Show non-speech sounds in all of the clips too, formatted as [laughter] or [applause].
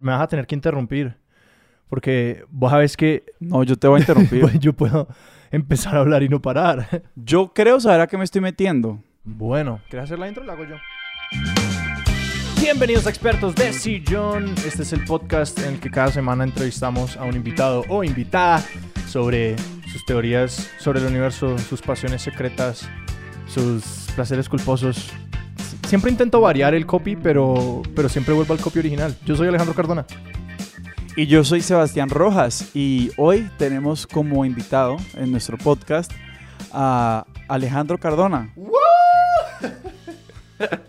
Me vas a tener que interrumpir. Porque vos sabes que No, yo te voy a interrumpir. pues, [laughs] yo puedo empezar a hablar y no parar. [laughs] yo creo saber a qué me estoy metiendo. Bueno, ¿quieres hacer la intro? La hago yo. Bienvenidos a Expertos de Sillón. Este es el podcast en el que cada semana entrevistamos a un invitado o invitada sobre sus teorías sobre el universo, sus pasiones secretas, sus placeres culposos. Siempre intento variar el copy, pero, pero siempre vuelvo al copy original. Yo soy Alejandro Cardona. Y yo soy Sebastián Rojas y hoy tenemos como invitado en nuestro podcast a Alejandro Cardona. [laughs]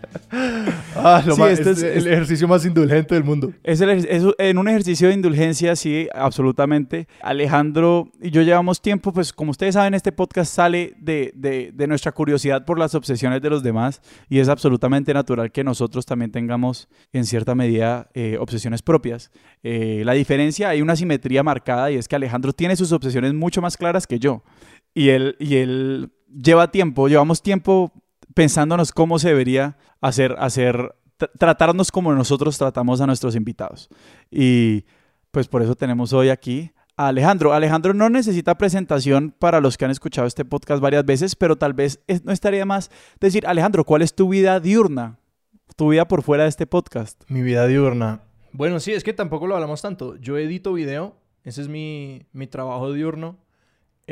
Ah, lo Sí, más- este es es- el ejercicio más indulgente del mundo. Es, el ejer- es en un ejercicio de indulgencia, sí, absolutamente. Alejandro y yo llevamos tiempo, pues como ustedes saben, este podcast sale de, de- de nuestra curiosidad por las obsesiones de los demás y es absolutamente natural que nosotros también tengamos en cierta medida eh, obsesiones propias. Eh, la diferencia, hay una simetría marcada y es que Alejandro tiene sus obsesiones mucho más claras que yo. Y él, y él lleva tiempo, llevamos tiempo pensándonos cómo se debería hacer, hacer tr- tratarnos como nosotros tratamos a nuestros invitados. Y pues por eso tenemos hoy aquí a Alejandro. Alejandro no necesita presentación para los que han escuchado este podcast varias veces, pero tal vez es- no estaría más decir, Alejandro, ¿cuál es tu vida diurna? Tu vida por fuera de este podcast. Mi vida diurna. Bueno, sí, es que tampoco lo hablamos tanto. Yo edito video, ese es mi, mi trabajo diurno.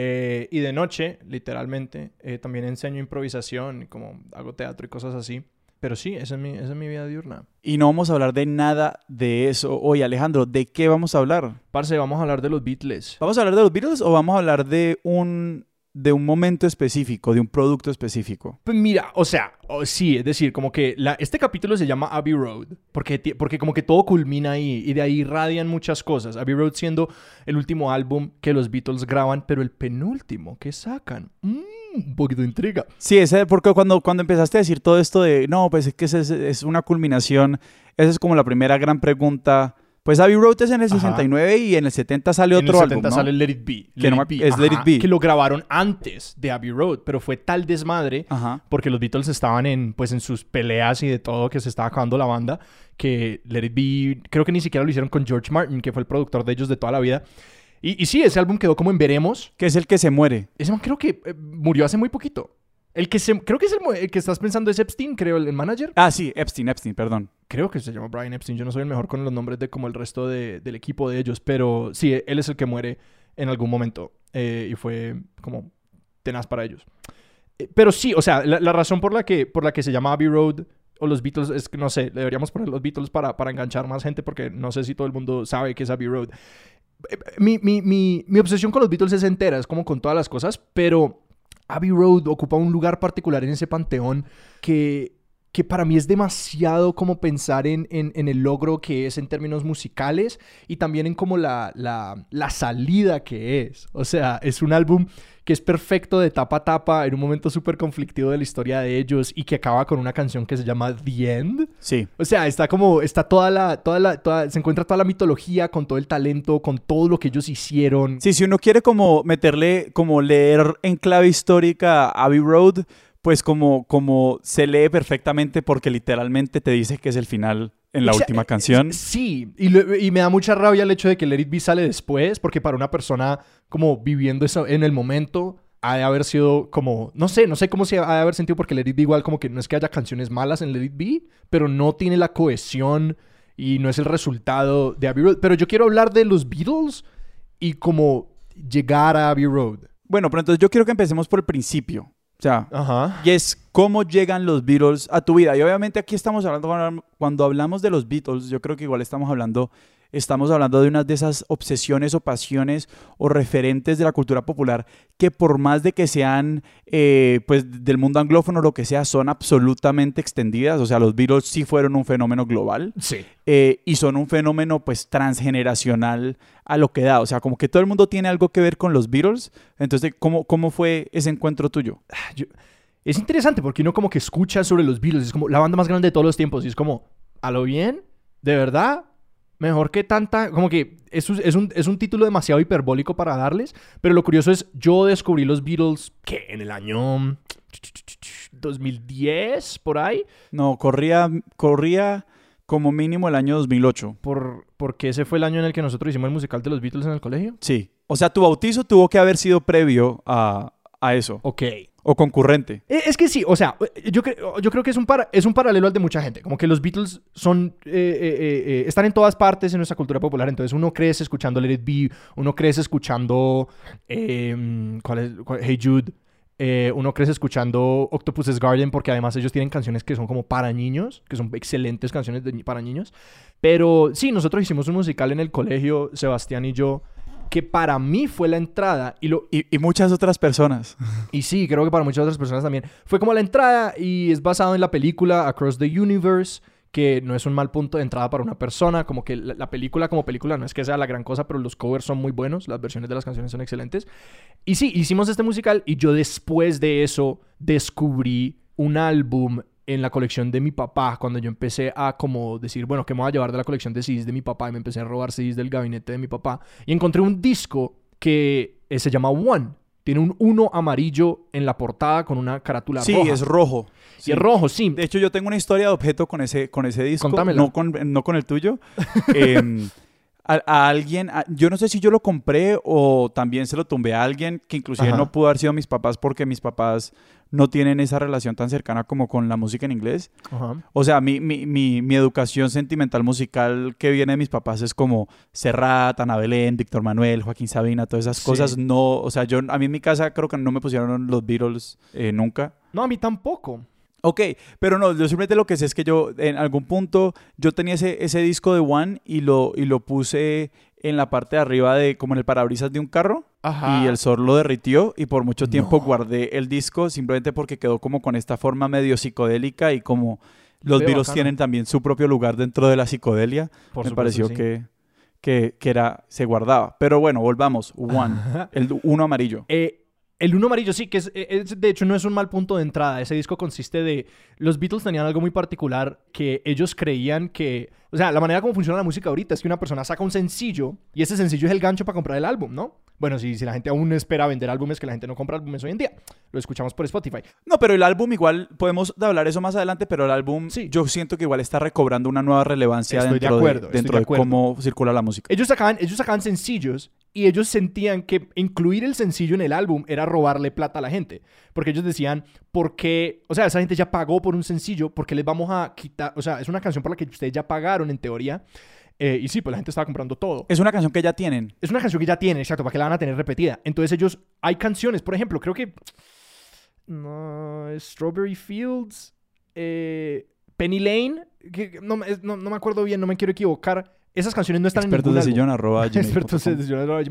Eh, y de noche, literalmente, eh, también enseño improvisación, como hago teatro y cosas así. Pero sí, esa es mi, esa es mi vida diurna. Y no vamos a hablar de nada de eso hoy, Alejandro. ¿De qué vamos a hablar? Parce, vamos a hablar de los Beatles. ¿Vamos a hablar de los Beatles o vamos a hablar de un, de un momento específico, de un producto específico? Pues mira, o sea, sí, es decir, como que la, este capítulo se llama Abbey Road, porque, porque como que todo culmina ahí y de ahí radian muchas cosas. Abbey Road siendo el último álbum que los Beatles graban, pero el penúltimo que sacan. Mm, un poquito de intriga. Sí, ese, porque cuando, cuando empezaste a decir todo esto de, no, pues es que es, es una culminación, esa es como la primera gran pregunta. Pues Abbey Road es en el Ajá. 69 y en el 70 sale en otro el 70 álbum, ¿no? sale Let It Be. Que no me- es Let It Be. Que lo grabaron antes de Abbey Road, pero fue tal desmadre Ajá. porque los Beatles estaban en, pues, en sus peleas y de todo que se estaba acabando la banda, que Let It Be, creo que ni siquiera lo hicieron con George Martin, que fue el productor de ellos de toda la vida. Y, y sí, ese álbum quedó como en Veremos. Que es el que se muere. Ese man creo que eh, murió hace muy poquito. El que se, creo que es el, el que estás pensando es Epstein, creo, el, el manager. Ah, sí, Epstein, Epstein, perdón. Creo que se llama Brian Epstein. Yo no soy el mejor con los nombres de como el resto de- del equipo de ellos, pero sí, él es el que muere en algún momento eh, y fue como tenaz para ellos. Eh, Pero sí, o sea, la, la razón por la, que, por la que se llama Abbey Road o los Beatles es que no sé, deberíamos poner los Beatles para, para enganchar más gente porque no sé si todo el mundo sabe que es Abbey Road. Eh, Mi, mi, mi, mi obsesión con los Beatles es entera, es como con todas las cosas, pero Abbey Road ocupa un lugar particular en ese panteón que, que para mí es demasiado como pensar en, en- el logro que es en términos musicales y también en como la, la, la salida que es. O sea, es un álbum que es perfecto de tapa a tapa en un momento súper conflictivo de la historia de ellos y que acaba con una canción que se llama The End. Sí. O sea, está como, está toda la, toda la, toda- se encuentra toda la mitología con todo el talento, con todo lo que ellos hicieron. Sí, si uno quiere como meterle, como leer en clave histórica a Abbey Road, pues como, como se lee perfectamente porque literalmente te dice que es el final en la O sea, última eh, canción. Sí, y, lo- y me da mucha rabia el hecho de que Let It Be sale después, porque para una persona como viviendo eso en el momento, ha de haber sido como, no sé, no sé cómo se ha de haber sentido, porque Let It Be igual como que no es que haya canciones malas en Let It Be, pero no tiene la cohesión y no es el resultado de Abbey Road. Pero yo quiero hablar de los Beatles y como llegar a Abbey Road. Bueno, pero entonces yo quiero que empecemos por el principio. O sea, Ajá. y es cómo llegan los Beatles a tu vida. Y obviamente aquí estamos hablando, cuando- cuando hablamos de los Beatles, yo creo que igual estamos hablando, estamos hablando de unas de esas obsesiones o pasiones o referentes de la cultura popular que por más de que sean eh, pues del mundo anglófono o lo que sea, son absolutamente extendidas. O sea, los Beatles sí fueron un fenómeno global Sí. eh, y son un fenómeno pues transgeneracional a lo que da. O sea, como que todo el mundo tiene algo que ver con los Beatles. Entonces, ¿cómo, cómo fue ese encuentro tuyo? Yo- es interesante porque uno como que escucha sobre los Beatles, es como la banda más grande de todos los tiempos y es como, ¿a lo bien? ¿De verdad? Mejor que tanta, como que es, un- es, un, es un título demasiado hiperbólico para darles, pero lo curioso es, yo descubrí los Beatles, que En el año 2010, por ahí. No, corría, corría Como mínimo el año 2008. Por, porque ese fue el año en el que nosotros hicimos el musical de los Beatles en el colegio. Sí. O sea, tu bautizo tuvo que haber sido previo a, a eso. Ok. O concurrente. Eh, Es que sí, o sea, yo, cre- yo creo que es un, es un paralelo al de mucha gente. Como que los Beatles son, eh, eh, eh, eh, están en todas partes en nuestra cultura popular. Entonces uno crece escuchando Let It Be, uno crece escuchando, eh, ¿cuál es? ¿Cuál- Hey Jude. eh, uno crece escuchando Octopus's Garden porque además ellos tienen canciones que son como para niños, que son excelentes canciones para niños. Pero sí, nosotros hicimos un musical en el colegio, Sebastián y yo, que para mí fue la entrada y lo, Y, y muchas otras personas. [laughs] y sí, creo que para muchas otras personas también. Fue como la entrada y es basado en la película Across the Universe, que no es un mal punto de entrada para una persona. Como que la, la película como película no es que sea la gran cosa, pero los covers son muy buenos, las versiones de las canciones son excelentes. Y sí, hicimos este musical y yo después de eso descubrí un álbum en la colección de mi papá, cuando yo empecé a como decir, bueno, ¿qué me voy a llevar de la colección de CDs de mi papá? Y me empecé a robar CDs del gabinete de mi papá. Y encontré un disco que eh, se llama One. Tiene un uno amarillo en la portada con una carátula Sí, roja. es rojo. Y Sí. es rojo, sí. De hecho, yo tengo una historia de objeto con ese, con ese disco. Contámela. No con, no con el tuyo. [laughs] Em, a, a alguien, a- yo no sé si yo lo compré o también se lo tumbé a alguien que inclusive Ajá. no pudo haber sido mis papás porque mis papás no tienen esa relación tan cercana como con la música en inglés. Ajá. O sea, mi, mi, mi, mi educación sentimental musical que viene de mis papás es como Serrat, Ana Belén, Víctor Manuel, Joaquín Sabina, todas esas Sí. cosas. No, o sea, yo, a mí en mi casa creo que no me pusieron los Beatles eh, nunca. No, a mí tampoco. Ok, pero no, yo simplemente lo que sé es que yo en algún punto yo tenía ese, ese disco de One y lo, y lo puse en la parte de arriba de como en el parabrisas de un carro Ajá. y el sol lo derritió y por mucho tiempo No. guardé el disco simplemente porque quedó como con esta forma medio psicodélica y como los bacano. tienen también su propio lugar dentro de la psicodelia, Por me supuesto, pareció sí. que, que, que era, se guardaba. Pero bueno, volvamos, One, [laughs] el uno amarillo. Eh, el uno amarillo, sí, que es, es- de hecho no es un mal punto de entrada. Ese disco consiste de... Los Beatles tenían algo muy particular que ellos creían que... O sea, la manera como funciona la música ahorita es que una persona saca un sencillo y ese sencillo es el gancho para comprar el álbum, ¿no? Bueno, si, si la gente aún espera vender álbumes, que la gente no compra álbumes hoy en día. Lo escuchamos por Spotify. No, pero el álbum igual, podemos hablar eso más adelante, pero el álbum Sí. yo siento que igual está recobrando una nueva relevancia Estoy de dentro, acuerdo, de, dentro de de, acuerdo. cómo circula la música. Ellos sacaban, ellos sacaban sencillos y ellos sentían que incluir el sencillo en el álbum era robarle plata a la gente. Porque ellos decían, ¿por qué? O sea, esa gente ya pagó por un sencillo, ¿por qué les vamos a quitar? O sea, es una canción por la que ustedes ya pagaron en teoría. Eh, y sí, pues la gente estaba comprando todo. Es una canción que ya tienen. Es una canción que ya tienen, exacto, para que la van a tener repetida. Entonces ellos, hay canciones, por ejemplo, creo que... No, Strawberry Fields, eh, Penny Lane, que no, me- no, no me acuerdo bien, no me quiero equivocar. Esas canciones no están en Expertos ningún de sillón, arroba [laughs] Expertos de sillón, arroba.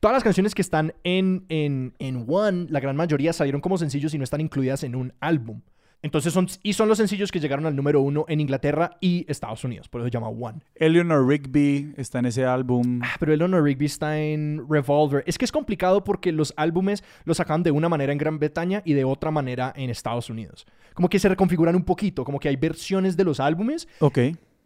Todas las canciones que están en, en, en One, la gran mayoría salieron como sencillos y no están incluidas en un álbum. Entonces son, y son los sencillos que llegaron al número uno en Inglaterra y Estados Unidos, por eso se llama One. Eleanor Rigby está en ese álbum. Ah, pero Eleanor Rigby está en Revolver. Es que es complicado porque los álbumes los sacan de una manera en Gran Bretaña y de otra manera en Estados Unidos. Como que se reconfiguran un poquito, como que hay versiones de los álbumes. Ok.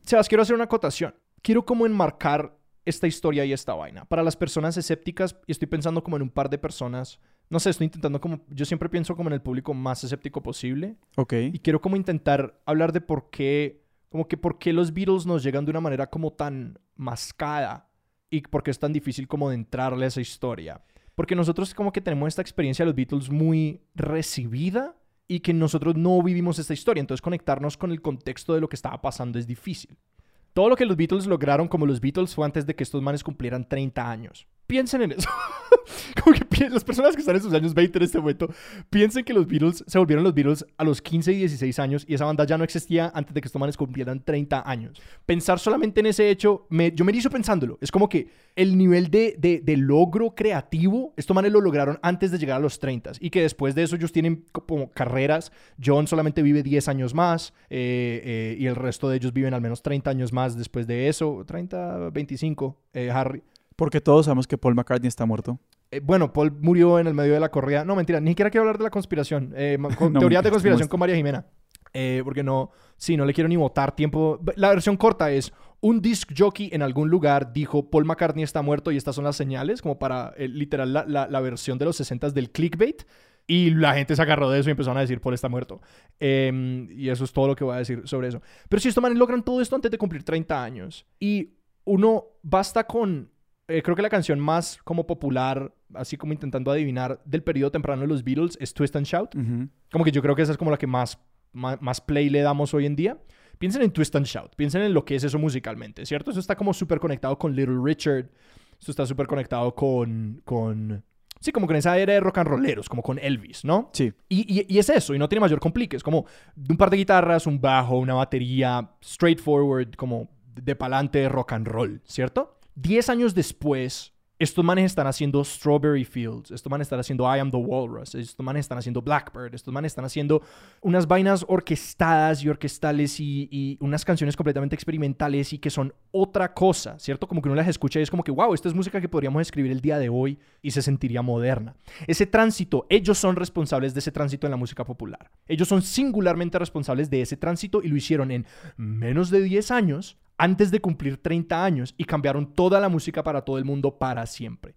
Sebas, quiero hacer una acotación. Quiero como enmarcar esta historia y esta vaina. Para las personas escépticas, y estoy pensando como en un par de personas, no sé, estoy intentando como, yo siempre pienso como en el público más escéptico posible. Ok. Y quiero como intentar hablar de por qué, como que por qué los Beatles nos llegan de una manera como tan mascada y por qué es tan difícil como de entrarle a esa historia. Porque nosotros como que tenemos esta experiencia de los Beatles muy recibida y que nosotros no vivimos esta historia. Entonces conectarnos con el contexto de lo que estaba pasando es difícil. Todo lo que los Beatles lograron como los Beatles fue antes de que estos manes cumplieran 30 años. Piensen en eso. [laughs] como que las personas que están en sus años 20 en este momento piensen que los Beatles se volvieron los Beatles a los 15 y 16 años y esa banda ya no existía antes de que estos manes cumplieran 30 años. Pensar solamente en ese hecho, me, yo me hizo pensándolo. Es como que el nivel de, de, de logro creativo, estos manes lo lograron antes de llegar a los 30 y que después de eso ellos tienen como carreras. John solamente vive 10 años más eh, eh, y el resto de ellos viven al menos 30 años más después de eso. 30, 25, eh, Harry. Porque todos sabemos que Paul McCartney está muerto. Eh, bueno, Paul murió en el medio de la corrida. No, mentira, ni siquiera quiero hablar de la conspiración. Eh, ma- con- [laughs] No, teorías de conspiración ¿cómo con María Jimena. Eh, porque no, sí, no le quiero ni votar tiempo. La versión corta es, un disc jockey en algún lugar dijo, Paul McCartney está muerto y estas son las señales, como para, eh, literal, la, la- la versión de los 60 del clickbait. Y la gente se agarró de eso y empezaron a decir, Paul está muerto. Em, y eso es todo lo que voy a decir sobre eso. Pero si estos manes logran todo esto antes de cumplir 30 años y uno basta con, eh, creo que la canción más como popular, así como intentando adivinar del periodo temprano de los Beatles es Twist and Shout. Como que yo creo que esa es como la que más, más, más play le damos hoy en día. Piensen en Twist and Shout, piensen en lo que es eso musicalmente, ¿cierto? Eso está como súper conectado con Little Richard, esto está súper conectado con, con... Sí, como con esa era de rock and rolleros, como con Elvis, ¿no? Sí. Y, y- y es eso, y no tiene mayor complique. Es como un par de guitarras, un bajo, una batería, straightforward, como de pa'lante rock and roll, ¿cierto? Diez años después, estos manes están haciendo Strawberry Fields, estos manes están haciendo I Am the Walrus, estos manes están haciendo Blackbird, estos manes están haciendo unas vainas orquestadas y orquestales y, y unas canciones completamente experimentales y que son otra cosa, ¿cierto? Como que uno las escucha y es como que, wow, esta es música que podríamos escribir el día de hoy y se sentiría moderna. Ese tránsito, ellos son responsables de ese tránsito en la música popular. Ellos son singularmente responsables de ese tránsito y lo hicieron en menos de 10 años antes de cumplir 30 años y cambiaron toda la música para todo el mundo para siempre.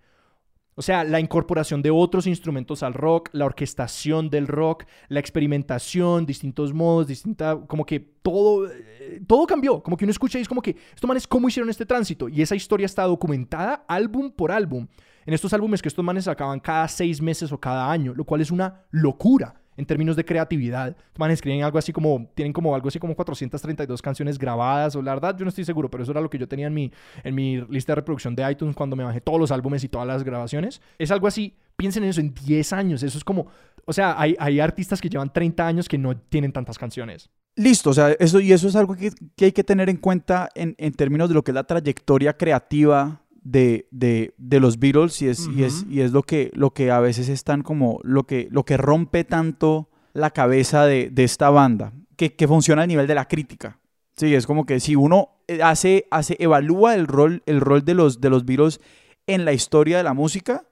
O sea, la incorporación de otros instrumentos al rock, la orquestación del rock, la experimentación, distintos modos, distinta, como que todo, eh, todo cambió. Como que uno escucha y es como que, estos manes, ¿cómo hicieron este tránsito? Y esa historia está documentada álbum por álbum. En estos álbumes que estos manes sacaban cada seis meses o cada año, lo cual es una locura en términos de creatividad. Manes escriben algo así como, tienen como algo así como 432 canciones grabadas, o la verdad, yo no estoy seguro, pero eso era lo que yo tenía en mi, en mi lista de reproducción de iTunes cuando me bajé todos los álbumes y todas las grabaciones. Es algo así, piensen en eso, en 10 años, eso es como, o sea, hay, hay artistas que llevan 30 años que no tienen tantas canciones. Listo, o sea, eso, y eso es algo que, que hay que tener en cuenta en, en términos de lo que es la trayectoria creativa de, de, de los Beatles y es, y es, y es lo, que, lo que a veces están como, lo que, lo que rompe tanto la cabeza de, de esta banda, que, que funciona a nivel de la crítica. Sí, es como que si uno eh, hace, hace evalúa el rol, el rol de, los, de los Beatles en la historia de la música,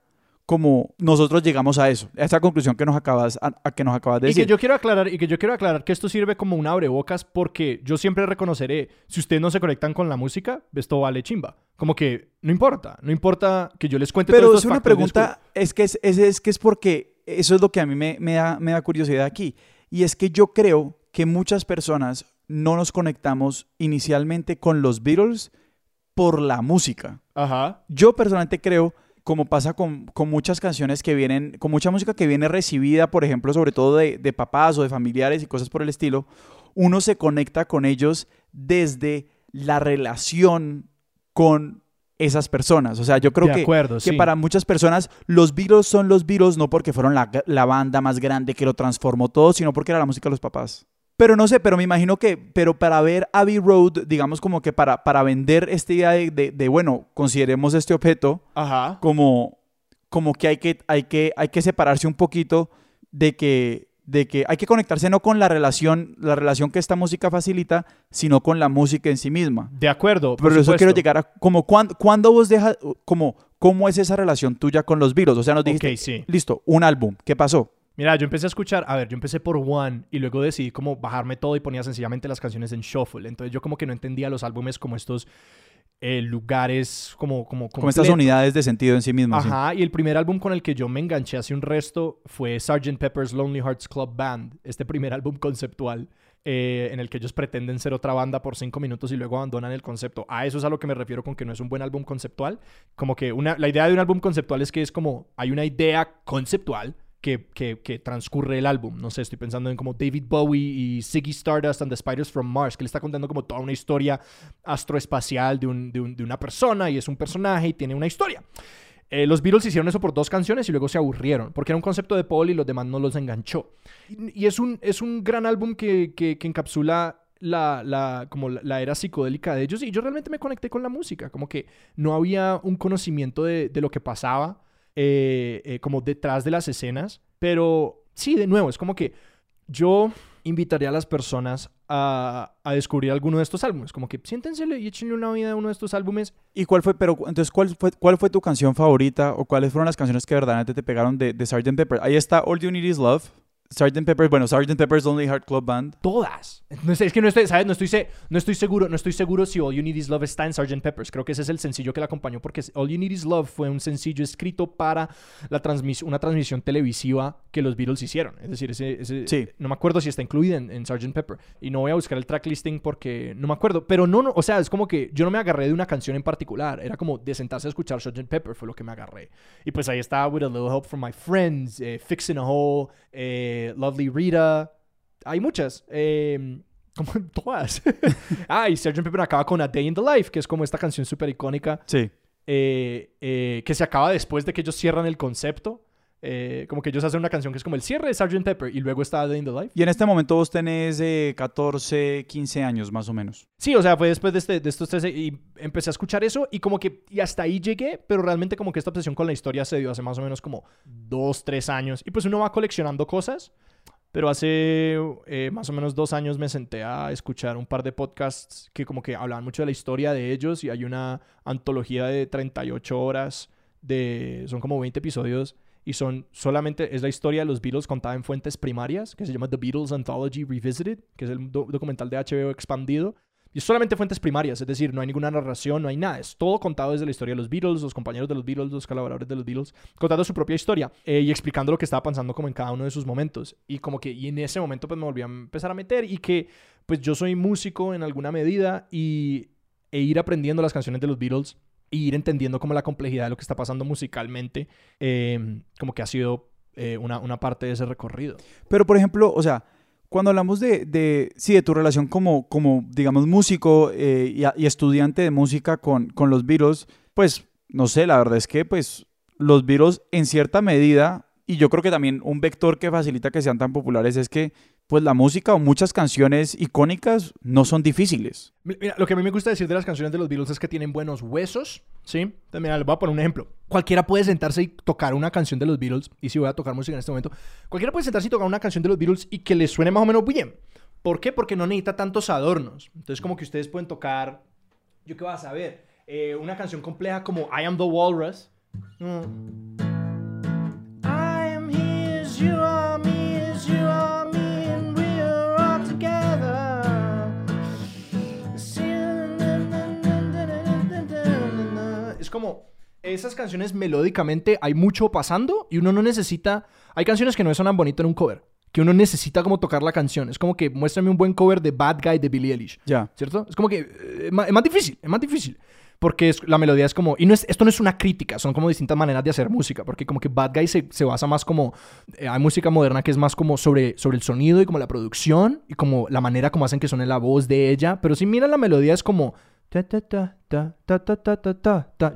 como nosotros llegamos a eso, a esa conclusión que nos acabas, a, a que nos acabas de Y decir. que yo quiero aclarar, y que yo quiero aclarar que esto sirve como un abrebocas porque yo siempre reconoceré, si ustedes no se conectan con la música, esto vale chimba. Como que no importa, no importa que yo les cuente Pero todos es una pregunta, es que es, es, es que es porque eso es lo que a mí me, me da, me da curiosidad aquí. Y es que yo creo que muchas personas no nos conectamos inicialmente con los Beatles por la música. Ajá. Yo personalmente creo, como pasa con, con muchas canciones que vienen, con mucha música que viene recibida, por ejemplo, sobre todo de, de papás o de familiares y cosas por el estilo, uno se conecta con ellos desde la relación con esas personas. O sea, yo creo de que, acuerdo, que sí. para muchas personas los Beatles son los Beatles no porque fueron la, la banda más grande que lo transformó todo, sino porque era la música de los papás. Pero no sé, pero me imagino que, pero para ver Abbey Road, digamos como que para, para vender esta idea de, de- de, bueno, consideremos este objeto Ajá. como, como que hay que, hay que hay que separarse un poquito de que, de que hay que conectarse no con la relación, la relación que esta música facilita, sino con la música en sí misma. De acuerdo. por Pero eso quiero llegar a como cuando, cuando vos dejas, como cómo es esa relación tuya con los Beatles. O sea, nos dijiste, Ok, sí. listo, un álbum, ¿qué pasó? Mira, yo empecé a escuchar, a ver, yo empecé por One y luego decidí como bajarme todo y ponía sencillamente las canciones en shuffle. Entonces yo como que no entendía los álbumes como estos eh, lugares como como Como estas unidades de sentido en sí mismas. sí. Ajá, y el primer álbum con el que yo me enganché hace un resto fue Sgt. Pepper's Lonely Hearts Club Band, este primer álbum conceptual eh, en el que ellos pretenden ser otra banda por cinco minutos y luego abandonan el concepto. A eso es a lo que me refiero con que no es un buen álbum conceptual. Como que una, la idea de un álbum conceptual es que es como hay una idea conceptual que, que, transcurre el álbum. No sé, estoy pensando en como David Bowie y Ziggy Stardust and the Spiders from Mars, que le está contando como toda una historia astroespacial de, un, de, un- de una persona y es un personaje y tiene una historia. Eh, los Beatles hicieron eso por dos canciones y luego se aburrieron, porque era un concepto de Paul y los demás no los enganchó. Y, es, un, es un gran álbum que, que, que encapsula la, la, como la, la era psicodélica de ellos y yo realmente me conecté con la música, como que no había un conocimiento de, de lo que pasaba eh, eh, como detrás de las escenas, pero sí, de nuevo, es como que yo invitaría a las personas a, a descubrir alguno de estos álbumes, como que siéntense y échenle una vida a uno de estos álbumes ¿Y cuál fue, pero entonces, cuál fue, cuál fue tu canción favorita o cuáles fueron las canciones que verdaderamente te pegaron de, de Sgt. Pepper? Ahí está All You Need Is Love, Sgt. Pepper's, bueno, Sgt. Pepper's Only Heart Club Band. Todas. No sé, es que no estoy, ¿sabes? No estoy, no estoy seguro, no estoy seguro si All You Need Is Love está en Sgt. Peppers. Creo que ese es el sencillo que la acompañó porque All You Need Is Love fue un sencillo escrito para la transmis- una transmisión televisiva que los Beatles hicieron. Es decir, ese, ese- Sí. no me acuerdo si está incluida en, en Sgt. Pepper. Y no voy a buscar el track listing porque no me acuerdo. Pero no, no, o sea, es como que yo no me agarré de una canción en particular. Era como de sentarse a escuchar Sgt. Pepper fue lo que me agarré. Y pues ahí está With a Little Help from My Friends, eh, Fixing a Hole, eh, Lovely Rita. Hay muchas. eh, [laughs] como todas. [laughs] ah, y Sgt. Pepper acaba con A Day in the Life, que es como esta canción súper icónica Sí. eh, eh, que se acaba después de que ellos cierran el concepto. Eh, como que ellos hacen una canción que es como el cierre de Sgt. Pepper y luego está Day in the Life. Y en este momento vos tenés eh, 14, 15 años más o menos. Sí, o sea, fue después de, este- de estos tres y empecé a escuchar eso y como que y hasta ahí llegué, pero realmente como que esta obsesión con la historia se dio hace más o menos como dos, tres años. Y pues uno va coleccionando cosas, pero hace eh, más o menos dos años me senté a escuchar un par de podcasts que como que hablaban mucho de la historia de ellos y hay una antología de 38 horas, de, son como 20 episodios y son solamente, es la historia de los Beatles contada en fuentes primarias, que se llama The Beatles Anthology Revisited, que es el do- documental de HBO expandido. Y es solamente fuentes primarias, es decir, no hay ninguna narración, no hay nada. Es todo contado desde la historia de los Beatles, los compañeros de los Beatles, los colaboradores de los Beatles, contando su propia historia eh, y explicando lo que estaba pasando como en cada uno de sus momentos. Y como que, y en ese momento pues me volví a empezar a meter y que pues yo soy músico en alguna medida y e ir aprendiendo las canciones de los Beatles e ir entendiendo como la complejidad de lo que está pasando musicalmente, eh, como que ha sido eh, una, una parte de ese recorrido. Pero, por ejemplo, o sea, cuando hablamos de, de sí, de tu relación como, como digamos, músico eh, y, y estudiante de música con, con los Beatles, pues, no sé, la verdad es que, pues, los Beatles en cierta medida, y yo creo que también un vector que facilita que sean tan populares es que, pues, la música o muchas canciones icónicas no son difíciles. Mi- Mira, lo que a mí me gusta decir de las canciones de los Beatles es que tienen buenos huesos, ¿sí? Mira, les voy a poner un ejemplo. Cualquiera puede sentarse y tocar una canción de los Beatles, y si voy a tocar música en este momento, cualquiera puede sentarse y tocar una canción de los Beatles y que les suene más o menos bien. ¿Por qué? Porque no necesita tantos adornos. Entonces, como que ustedes pueden tocar, yo qué vas a ver, Eh, una canción compleja como I Am the Walrus. Mm. I am his, you are me, you are Es como esas canciones melódicamente hay mucho pasando y uno no necesita. Hay canciones que no suenan bonito en un cover, que uno necesita como tocar la canción. Es como que muéstrame un buen cover de Bad Guy de Billie Eilish. Ya. ¿Cierto? Es como que eh, es más, es más difícil, es más difícil. Porque es- la melodía es como... Y no es, esto no es una crítica, son como distintas maneras de hacer música. Porque como que Bad Guy se, se basa más como... eh, hay música moderna que es más como sobre, sobre el sonido y como la producción y como la manera como hacen que suene la voz de ella. Pero si miran la melodía es como...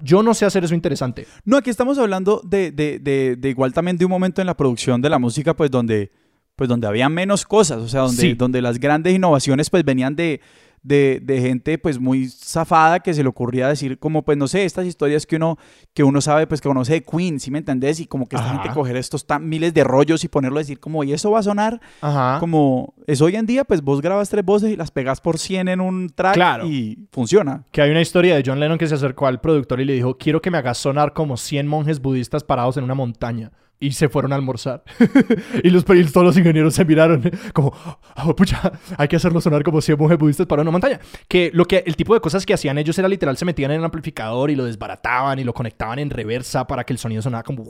Yo no sé hacer eso interesante. No, aquí estamos hablando de, de, de, de, igual también de un momento en la producción de la música, pues donde, pues donde había menos cosas, o sea, donde, donde las grandes innovaciones pues venían de, de, de gente pues muy zafada que se le ocurría decir como pues no sé, estas historias que uno, que uno sabe pues que conoce de Queen, ¿sí me entendés? Y como que esta Ajá. gente coger estos tan, miles de rollos y ponerlo a decir como, y eso va a sonar Ajá. como, es hoy en día pues vos grabas tres voces y las pegas por 100 en un track Claro. y funciona. Que hay una historia de John Lennon que se acercó al productor y le dijo, quiero que me hagas sonar como 100 monjes budistas parados en una montaña. Y se fueron a almorzar. [laughs] y, los, y todos los ingenieros se miraron como, "Ah, pucha, hay que hacerlo sonar como 100 monjes budistas en una montaña. Que lo que el tipo de cosas que hacían ellos era literal, se metían en el amplificador y lo desbarataban y lo conectaban en reversa para que el sonido sonara como...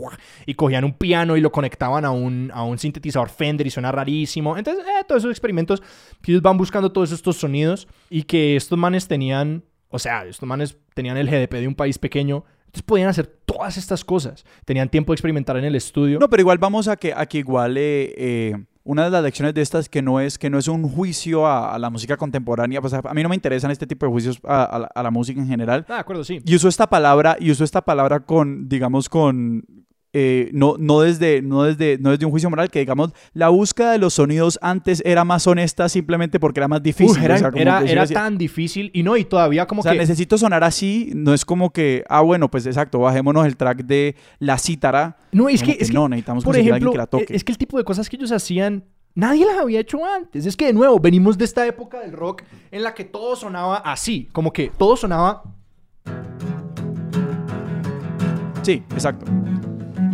Y cogían un piano y lo conectaban a un, a un sintetizador Fender y suena rarísimo. Entonces, eh, todos esos experimentos ellos van buscando todos estos sonidos y que estos manes tenían o sea, estos manes tenían el GDP de un país pequeño, entonces podían hacer todas estas cosas. Tenían tiempo de experimentar en el estudio. No, pero igual vamos a que, a que igual eh, eh, una de las lecciones de estas que no es, que no es un juicio a, a la música contemporánea, pues a, a mí no me interesan este tipo de juicios a, a la, a la música en general. Ah, de acuerdo, sí. Y uso esta palabra, y uso esta palabra con, digamos, con... eh, no, no, desde, no, desde, no desde un juicio moral, que digamos, la búsqueda de los sonidos antes era más honesta simplemente porque era más difícil. Uf, era o sea, como era- que tan difícil y no, y todavía como o sea, que... necesito sonar así, no es como que, ah, bueno, pues exacto, bajémonos el track de la cítara. No, es que, es que no, necesitamos por ejemplo, que la toque. es que el tipo de cosas que ellos hacían, nadie las había hecho antes. Es que, de nuevo, venimos de esta época del rock en la que todo sonaba así. Como que todo sonaba... Sí, exacto.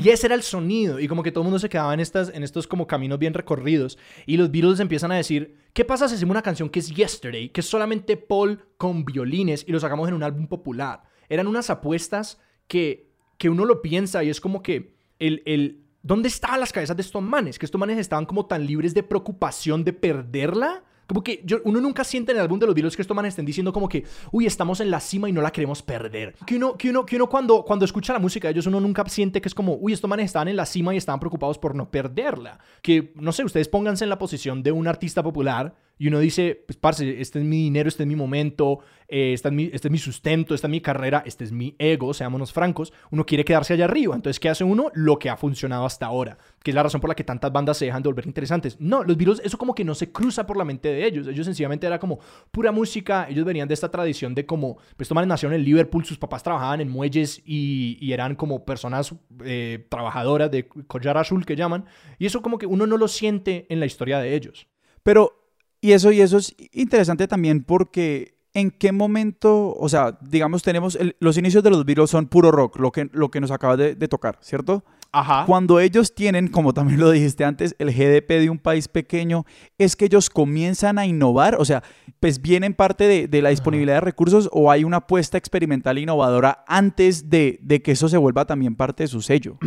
Y ese era el sonido. Y como que todo el mundo se quedaba en, estas, en estos como caminos bien recorridos. Y los Beatles empiezan a decir, ¿qué pasa si hacemos una canción que es Yesterday? Que es solamente Paul con violines y lo sacamos en un álbum popular. Eran unas apuestas que, que uno lo piensa y es como que el, el, ¿dónde estaban las cabezas de estos manes? Que estos manes estaban como tan libres de preocupación de perderla como que uno nunca siente en el álbum de los Beatles que estos manes estén diciendo como que, uy, estamos en la cima y no la queremos perder. Que uno, que uno, que uno cuando, cuando escucha la música de ellos, uno nunca siente que es como, uy, estos manes estaban en la cima y estaban preocupados por no perderla. Que, no sé, ustedes pónganse en la posición de un artista popular y uno dice, pues, parce, este es mi dinero, este es mi momento, eh, este, es mi, este es mi sustento, esta es mi carrera, este es mi ego, seámonos francos. Uno quiere quedarse allá arriba. Entonces, ¿qué hace uno? Lo que ha funcionado hasta ahora. Que es la razón por la que tantas bandas se dejan de volver interesantes. No, los virus, eso como que no se cruza por la mente de ellos. Ellos sencillamente era como pura música. Ellos venían de esta tradición de como, pues, estos nacieron en Liverpool, sus papás trabajaban en muelles y, y eran como personas eh, trabajadoras de collar azul que llaman. Y eso como que uno no lo siente en la historia de ellos. Pero y eso, y eso es interesante también porque en qué momento, o sea, digamos, tenemos los inicios de los Beatles son puro rock, lo que, lo que nos acaba de, tocar, ¿cierto? Ajá. Cuando ellos tienen, como también lo dijiste antes, el GDP de un país pequeño, es que ellos comienzan a innovar, o sea, pues viene en parte de, la disponibilidad de recursos o hay una apuesta experimental innovadora antes de, de que eso se vuelva también parte de su sello.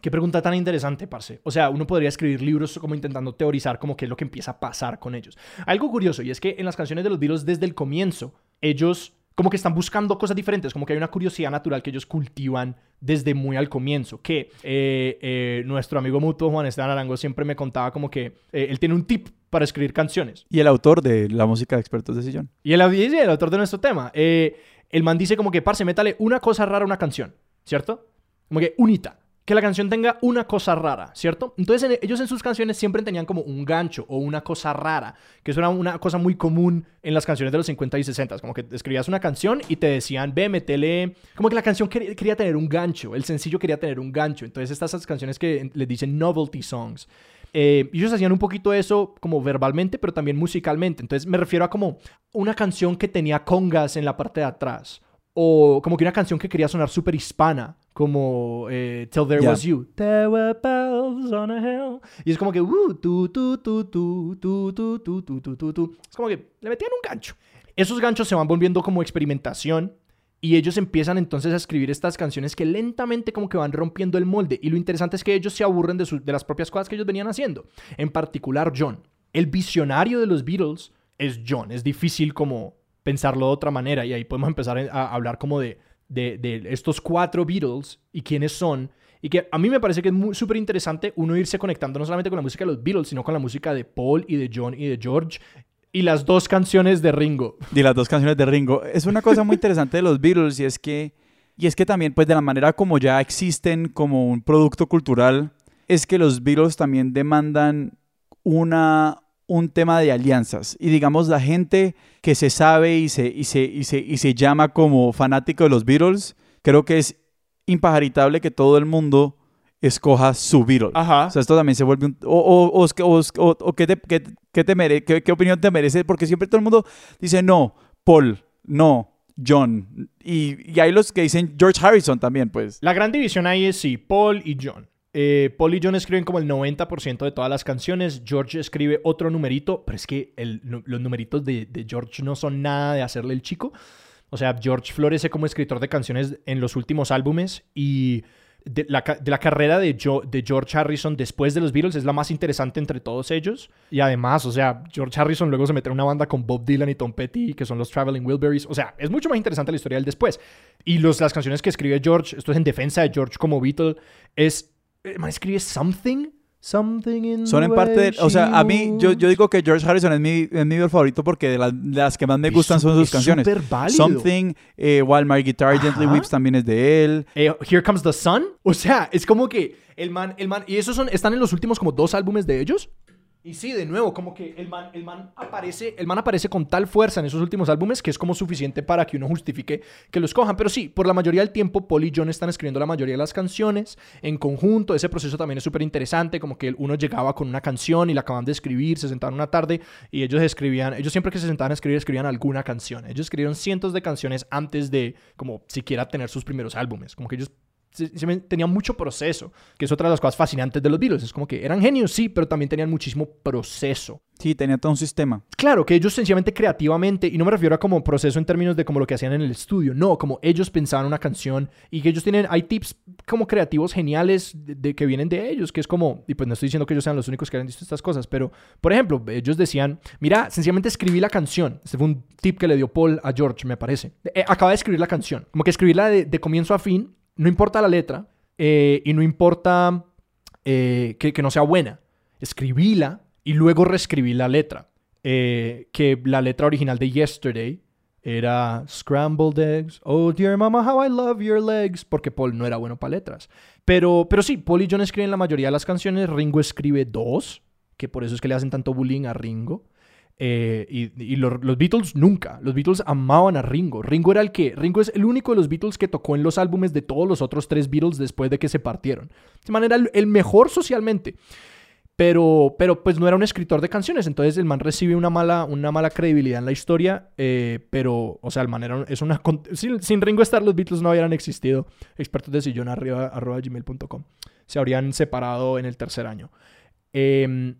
Qué pregunta tan interesante, parce. O sea, uno podría escribir libros como intentando teorizar como qué es lo que empieza a pasar con ellos. Algo curioso, y es que en las canciones de los Beatles desde el comienzo, ellos como que están buscando cosas diferentes, como que hay una curiosidad natural que ellos cultivan desde muy al comienzo, que eh, eh, nuestro amigo mutuo Juan Esteban Arango siempre me contaba como que eh, él tiene un tip para escribir canciones. Y el autor de la música de expertos de sillón. Y el, el autor de nuestro tema. el man dice como que, parce, métale una cosa rara a una canción, ¿cierto? Como que unita que la canción tenga una cosa rara, ¿cierto? Entonces ellos en sus canciones siempre tenían como un gancho o una cosa rara, que eso era una cosa muy común en las canciones de los 50 y 60, como que escribías una canción y te decían, ve, metele, como que la canción quería, tener un gancho, el sencillo quería tener un gancho, entonces estas canciones que les dicen novelty songs. Eh, ellos hacían un poquito eso como verbalmente, pero también musicalmente. Entonces me refiero a como una canción que tenía congas en la parte de atrás. O como que una canción que quería sonar súper hispana como eh, Till There Was You. There were bells on a hill. Y es como que, uh, tu, tu, tu, tu, tu, tu, tu, tu, tu, tu, tu. Es como que le metían un gancho. Esos ganchos se van volviendo como experimentación y ellos empiezan entonces a escribir estas canciones que lentamente como que van rompiendo el molde. Y lo interesante es que ellos se aburren de, de las propias cosas que ellos venían haciendo. En particular John. El visionario de los Beatles es John. Es difícil como pensarlo de otra manera y ahí podemos empezar a hablar como de de, estos cuatro Beatles y quiénes son. Y que a mí me parece que es súper interesante uno irse conectando no solamente con la música de los Beatles, sino con la música de Paul y de John y de George. Y las dos canciones de Ringo. Y las dos canciones de Ringo. Es una cosa muy interesante de los Beatles y es que, y es que también, pues de la manera como ya existen como un producto cultural, es que los Beatles también demandan una, un tema de alianzas. Y digamos, la gente que se sabe y se, y se, y se, y se llama como fanático de los Beatles, creo que es impajaritable que todo el mundo escoja su Beatles. Ajá. O sea, esto también se vuelve un... O, o, o, o ¿qué, te, qué, te mere, qué, qué, opinión te merece? Porque siempre todo el mundo dice, no, Paul, no, John. Y, y hay los que dicen George Harrison también, pues. La gran división ahí es sí, Paul y John. Eh, Paul y John escriben como el 90% de todas las canciones. George escribe otro numerito, pero es que los numeritos de, George no son nada de hacerle el chico. O sea, George florece como escritor de canciones en los últimos álbumes y de la, carrera de, George Harrison después de los Beatles es la más interesante entre todos ellos. Y además, o sea, George Harrison luego se mete en una banda con Bob Dylan y Tom Petty, que son los Traveling Wilburys. O sea, es mucho más interesante la historia del después. Y las canciones que escribe George, esto es en defensa de George como Beatle, es man escribe something. Something in Son en parte de, O sea, a mí, yo, yo digo que George Harrison es mi, es mi favorito porque de, las que más me gustan son sus canciones. Something, eh, While My Guitar Gently Weeps también es de él. Eh, Here Comes the Sun. O sea, es como que el man, el man. Y esos son, están en los últimos como dos álbumes de ellos. Y sí, de nuevo, como que el man, el man aparece, el man aparece con tal fuerza en esos últimos álbumes que es como suficiente para que uno justifique que los cojan. Pero sí, por la mayoría del tiempo, Paul y John están escribiendo la mayoría de las canciones en conjunto. Ese proceso también es súper interesante, como que uno llegaba con una canción y la acaban de escribir, se sentaban una tarde y ellos escribían, ellos siempre que se sentaban a escribir, escribían alguna canción. Ellos escribieron cientos de canciones antes de como siquiera tener sus primeros álbumes. Como que ellos tenía mucho proceso, que es otra de las cosas fascinantes de los Beatles. Es como que eran genios, sí, pero también tenían muchísimo proceso. Sí, tenía todo un sistema. Claro, que ellos sencillamente creativamente, y no me refiero a como proceso en términos de como lo que hacían en el estudio, no, como ellos pensaban una canción y que ellos tienen, hay tips como creativos geniales de, que vienen de ellos, que es como, y pues no estoy diciendo que ellos sean los únicos que han visto estas cosas, pero por ejemplo, ellos decían, mira, sencillamente escribí la canción. Este fue un tip que le dio Paul a George, me parece. Eh, acaba de escribir la canción, como que escribirla de comienzo a fin no importa la letra eh, y no importa eh, que, no sea buena. Escribíla y luego reescribí la letra. Eh, que la letra original de Yesterday era Scrambled Eggs. Oh, dear mama, how I love your legs. Porque Paul no era bueno para letras. Pero, pero sí, Paul y John escriben la mayoría de las canciones. Ringo escribe dos, que por eso es que le hacen tanto bullying a Ringo. Eh, y, los, Beatles nunca. Los Beatles amaban a Ringo. Ringo era el que. Ringo es el único de los Beatles que tocó en los álbumes de todos los otros tres Beatles después de que se partieron. De manera, el, mejor socialmente. Pero, pero pues no era un escritor de canciones. Entonces el man recibe una mala, una mala credibilidad en la historia. Eh, pero, o sea, el man era, es una. Sin, Ringo estar, los Beatles no hubieran existido. Expertos de sillón arriba, arroba gmail.com. Se habrían separado en el tercer año. Eh,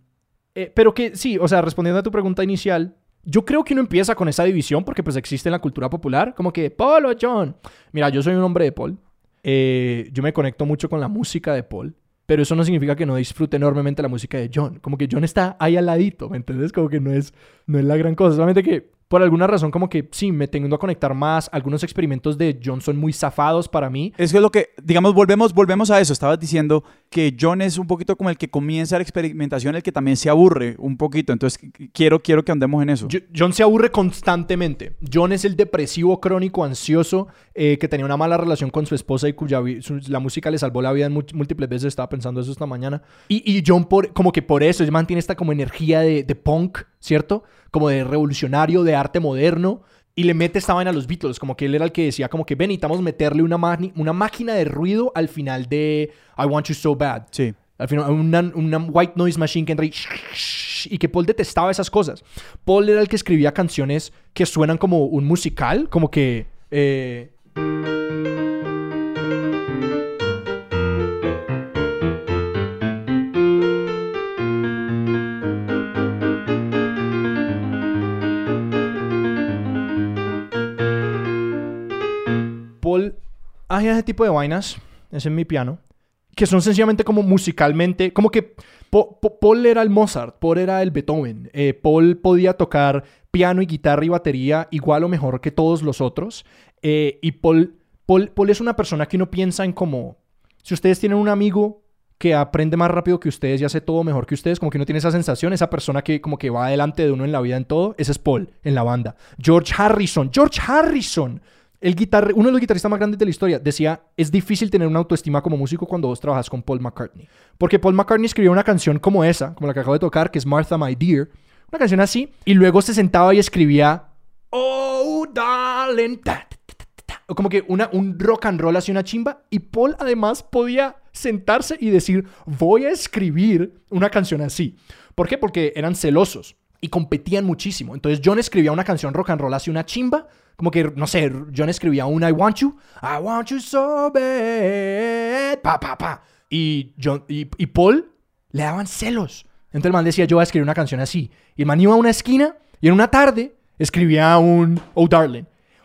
eh, pero que sí, o sea, respondiendo a tu pregunta inicial, yo creo que uno empieza con esa división porque pues existe en la cultura popular, como que Paul o John. Mira, yo soy un hombre de Paul. Eh, yo me conecto mucho con la música de Paul. Pero eso no significa que no disfrute enormemente la música de John. Como que John está ahí al ladito, ¿me entiendes? Como que no es, no es la gran cosa. Solamente que por alguna razón como que sí, me tengo a conectar más. Algunos experimentos de John son muy zafados para mí. Es que lo que, digamos, volvemos, volvemos a eso. Estabas diciendo que John es un poquito como el que comienza la experimentación, el que también se aburre un poquito. Entonces, quiero, quiero que andemos en eso. John se aburre constantemente. John es el depresivo crónico ansioso eh, que tenía una mala relación con su esposa y cuya la música le salvó la vida en múltiples veces. Estaba pensando eso esta mañana. Y, John, por, como que por eso, mantiene esta como energía de, de punk, ¿cierto? Como de revolucionario, de arte moderno y le mete esta vaina a los Beatles, como que él era el que decía como que ven, necesitamos meterle una, una máquina de ruido al final de I Want You So Bad. Sí. Al final, una, white noise machine que entra y, y que Paul detestaba esas cosas. Paul era el que escribía canciones que suenan como un musical, como que... Eh, hay ese tipo de vainas, es mi piano, que son sencillamente como musicalmente, como que Paul era el Mozart, Paul era el Beethoven, eh, Paul podía tocar piano y guitarra y batería igual o mejor que todos los otros, eh, y Paul, Paul, Paul es una persona que uno piensa en como, si ustedes tienen un amigo que aprende más rápido que ustedes y hace todo mejor que ustedes, como que uno tiene esa sensación, esa persona que como que va adelante de uno en la vida en todo, ese es Paul en la banda. George Harrison, George Harrison el uno de los guitarristas más grandes de la historia decía, es difícil tener una autoestima como músico cuando vos trabajas con Paul McCartney. Porque Paul McCartney escribió una canción como esa, como la que acabo de tocar, que es Martha My Dear, una canción así, y luego se sentaba y escribía, Oh, darling, como que una, un rock and roll así, una chimba, y Paul además podía sentarse y decir, voy a escribir una canción así. ¿Por qué? Porque eran celosos y competían muchísimo. Entonces John escribía una canción rock and roll así, una chimba, como que, no sé, John escribía un I want you, I want you so bad, pa, pa, pa. Y, John, y, Paul le daban celos. Entonces el man decía, yo voy a escribir una canción así. Y el man iba a una esquina y en una tarde escribía un Oh Darling.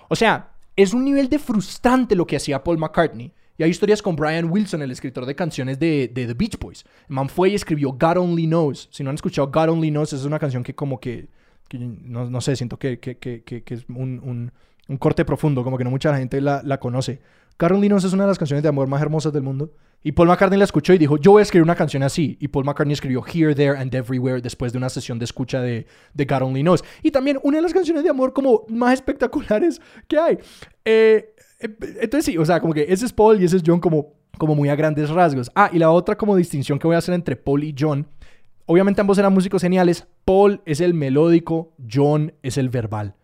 O sea, es un nivel de frustrante lo que hacía Paul McCartney. Y hay historias con Brian Wilson, el escritor de canciones de, de, The Beach Boys. El man fue y escribió God Only Knows. Si no han escuchado God Only Knows, es una canción que como que no, no, sé, siento que, que, que, que es un, un, corte profundo, como que no mucha gente la, la conoce. Carol Linus es una de las canciones de amor más hermosas del mundo. Y Paul McCartney la escuchó y dijo, yo voy a escribir una canción así. Y Paul McCartney escribió Here, There and Everywhere después de una sesión de escucha de, de God Knows. Y también una de las canciones de amor como más espectaculares que hay. Eh, eh, entonces sí, o sea, como que ese es Paul y ese es John como, como muy a grandes rasgos. Ah, y la otra como distinción que voy a hacer entre Paul y John Obviamente ambos eran músicos geniales. Paul es el melódico, John es el verbal.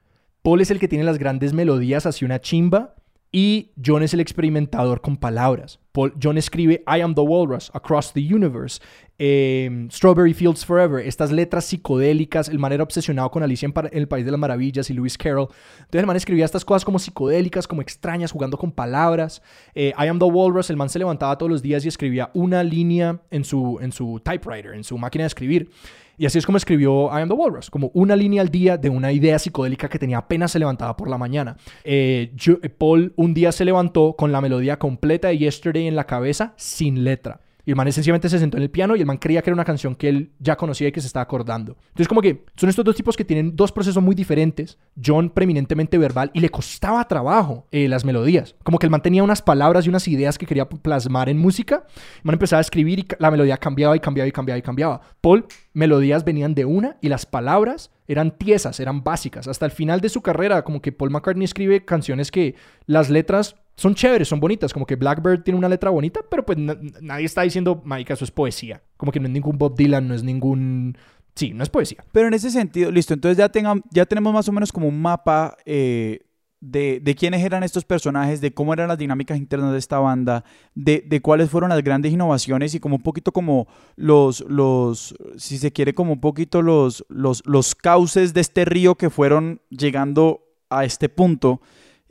Paul es el que tiene las grandes melodías hacia una chimba Y John es el experimentador con palabras. John escribe I am the walrus, across the universe, em, Strawberry Fields Forever, estas letras psicodélicas, el man era obsesionado con Alicia en, el País de las Maravillas y Lewis Carroll. Entonces el man escribía estas cosas como psicodélicas, como extrañas, jugando con palabras. Eh, I am the walrus, el man se levantaba todos los días y escribía una línea en su, en su typewriter, en su máquina de escribir. Y así es como escribió I Am the Walrus, como una línea al día de una idea psicodélica que tenía apenas se levantaba por la mañana. Eh, eh, Paul un día se levantó con la melodía completa de Yesterday en la cabeza sin letra. Y el man sencillamente se sentó en el piano y el man creía que era una canción que él ya conocía y que se estaba acordando. Entonces, como que son estos dos tipos que tienen dos procesos muy diferentes. John, preeminentemente verbal, y le costaba trabajo eh, las melodías. Como que el man tenía unas palabras y unas ideas que quería plasmar en música. El man empezaba a escribir y la melodía cambiaba y cambiaba y cambiaba y cambiaba. Paul, melodías venían de una y las palabras eran tiesas, eran básicas. Hasta el final de su carrera, como que Paul McCartney escribe canciones que las letras son chéveres, son bonitas. Como que Blackbird tiene una letra bonita, pero pues nadie está diciendo, marica, eso es poesía. Como que no es ningún Bob Dylan, no es ningún... Sí, no es poesía. Pero en ese sentido, listo, entonces ya, ya tenemos más o menos como un mapa eh, de, de, quiénes eran estos personajes, de cómo eran las dinámicas internas de esta banda, de, de, cuáles fueron las grandes innovaciones y como un poquito como los, los si se quiere, como un poquito los, los, los cauces de este río que fueron llegando a este punto.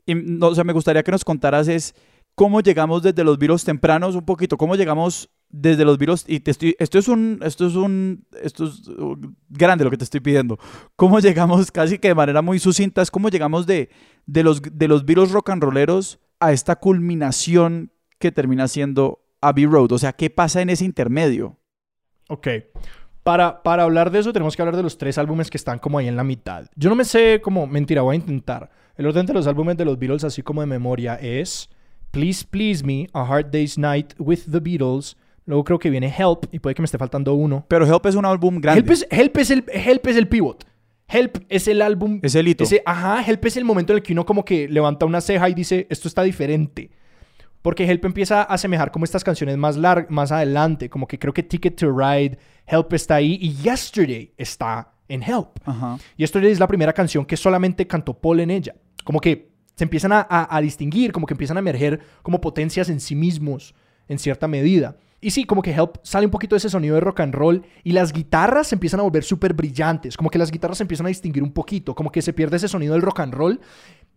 Y, no, o sea, me gustaría que nos contaras es cómo llegamos desde los virus tempranos un poquito, cómo llegamos desde los virus y te estoy, esto es un, esto es un, esto es grande lo que te estoy pidiendo. ¿Cómo llegamos casi que de manera muy sucinta? Es cómo llegamos de, de los, de los virus rock and rolleros a esta culminación que termina siendo Abbey Road. O sea, ¿qué pasa en ese intermedio? Ok. Para, para hablar de eso tenemos que hablar de los tres álbumes que están como ahí en la mitad. Yo no me sé como, mentira, voy a intentar. El orden de los álbumes de los Beatles, así como de memoria, es Please Please Me, A Hard Day's Night with the Beatles. Luego creo que viene Help, y puede que me esté faltando uno. Pero Help es un álbum grande. Help es, Help es, el, Help es el pivot. Help es el álbum. Es el hito. ajá, Help es el momento en el que uno como que levanta una ceja y dice, esto está diferente. Porque Help empieza a asemejar como estas canciones más, más adelante. Como que creo que Ticket to Ride, Help está ahí y Yesterday está en Help. Ajá. Yesterday es la primera canción que solamente cantó Paul en ella como que se empiezan a, distinguir, como que empiezan a emerger como potencias en sí mismos, en cierta medida. Y sí, como que Help sale un poquito de ese sonido de rock and roll y las guitarras se empiezan a volver súper brillantes, como que las guitarras se empiezan a distinguir un poquito, como que se pierde ese sonido del rock and roll.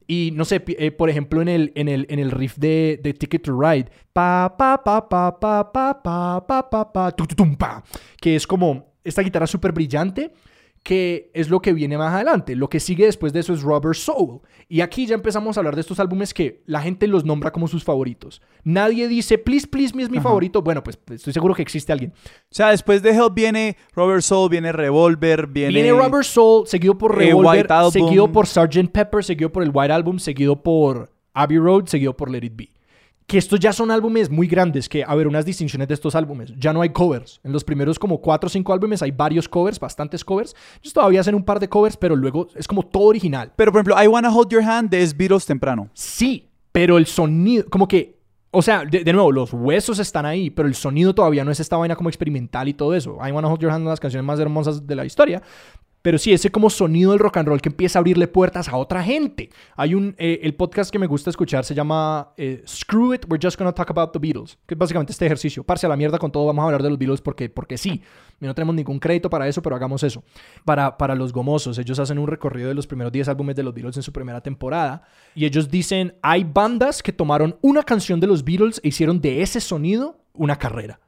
Y no sé, eh, por ejemplo, en el, en el, en el riff de, de Ticket to Ride, pa, pa, pa, pa, pa, pa, pa, pa, pa, pa, pa, que es como esta guitarra súper brillante que es lo que viene más adelante. Lo que sigue después de eso es Rubber Soul. Y aquí ya empezamos a hablar de estos álbumes que la gente los nombra como sus favoritos. Nadie dice, Please, Please Me es mi favorito. Bueno, pues estoy seguro que existe alguien. O sea, después de Help viene Rubber Soul, viene Revolver, viene... Viene Rubber Soul, seguido por eh, Revolver, seguido por Sgt. Pepper, seguido por el White Album, seguido por Abbey Road, seguido por Let It Be que estos ya son álbumes muy grandes, que, a ver, unas distinciones de estos álbumes. Ya no hay covers. En los primeros como cuatro o cinco álbumes hay varios covers, bastantes covers. Ellos todavía hacen un par de covers, pero luego es como todo original. Pero, por ejemplo, I Wanna Hold Your Hand de Beatles temprano. Sí, pero el sonido, como que o sea, de, nuevo, los huesos están ahí, pero el sonido todavía no es esta vaina como experimental y todo eso. I Wanna Hold Your Hand, una de las canciones más hermosas de la historia. Pero sí, ese como sonido del rock and roll que empieza a abrirle puertas a otra gente. Hay un, eh, el podcast que me gusta escuchar se llama eh, Screw It, We're Just Gonna Talk About the Beatles. Que es básicamente este ejercicio. Parce a la mierda con todo, vamos a hablar de los Beatles porque, porque sí. no tenemos ningún crédito para eso, pero hagamos eso. Para, para los gomosos, ellos hacen un recorrido de los primeros 10 álbumes de los Beatles en su primera temporada. Y ellos dicen, hay bandas que tomaron una canción de los Beatles e hicieron de ese sonido una carrera.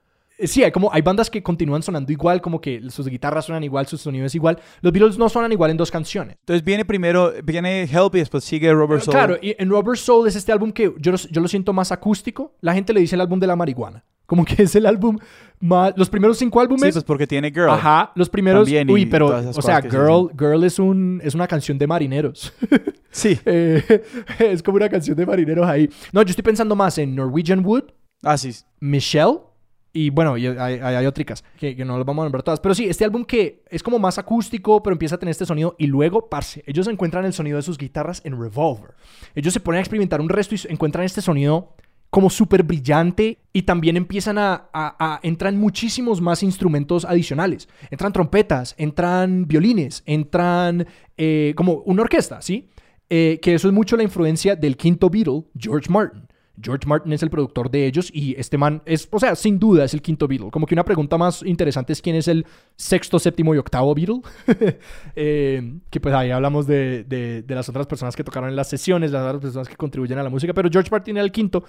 Eh, sí, hay como hay bandas que continúan sonando igual, como que sus guitarras suenan igual, sus sonidos es igual. Los Beatles no suenan igual en dos canciones. Entonces viene primero, viene Help y después sigue Rubber Soul. Claro, y en Rubber Soul es este álbum que yo, yo lo siento más acústico. La gente le dice el álbum de la marihuana. Como que [laughs] es el álbum más... Los primeros cinco álbumes... Sí, pues porque tiene Girl. Ajá, los primeros... uy, pero... O sea, Girl, Girl es, un, es una canción de marineros. [laughs] sí. Eh, [laughs] es como una canción de marineros ahí. No, yo estoy pensando más en Norwegian Wood. Ah, sí. Michelle. Y bueno, hay, otras que, no las vamos a nombrar todas. Pero sí, este álbum que es como más acústico, pero empieza a tener este sonido. Y luego, parce, ellos encuentran el sonido de sus guitarras en Revolver. Ellos se ponen a experimentar un resto y encuentran este sonido como súper brillante. Y también empiezan a, a, Entran muchísimos más instrumentos adicionales. Entran trompetas, entran violines, entran eh, como una orquesta, ¿sí? eh, que eso es mucho la influencia del quinto Beatle, George Martin. George Martin es el productor de ellos y este man es, o sea, sin duda es el quinto Beatle. Como que una pregunta más interesante es quién es el sexto, séptimo y octavo Beatle. [laughs] Eh, que pues ahí hablamos de, de, las otras personas que tocaron en las sesiones, las otras personas que contribuyen a la música, pero George Martin era el quinto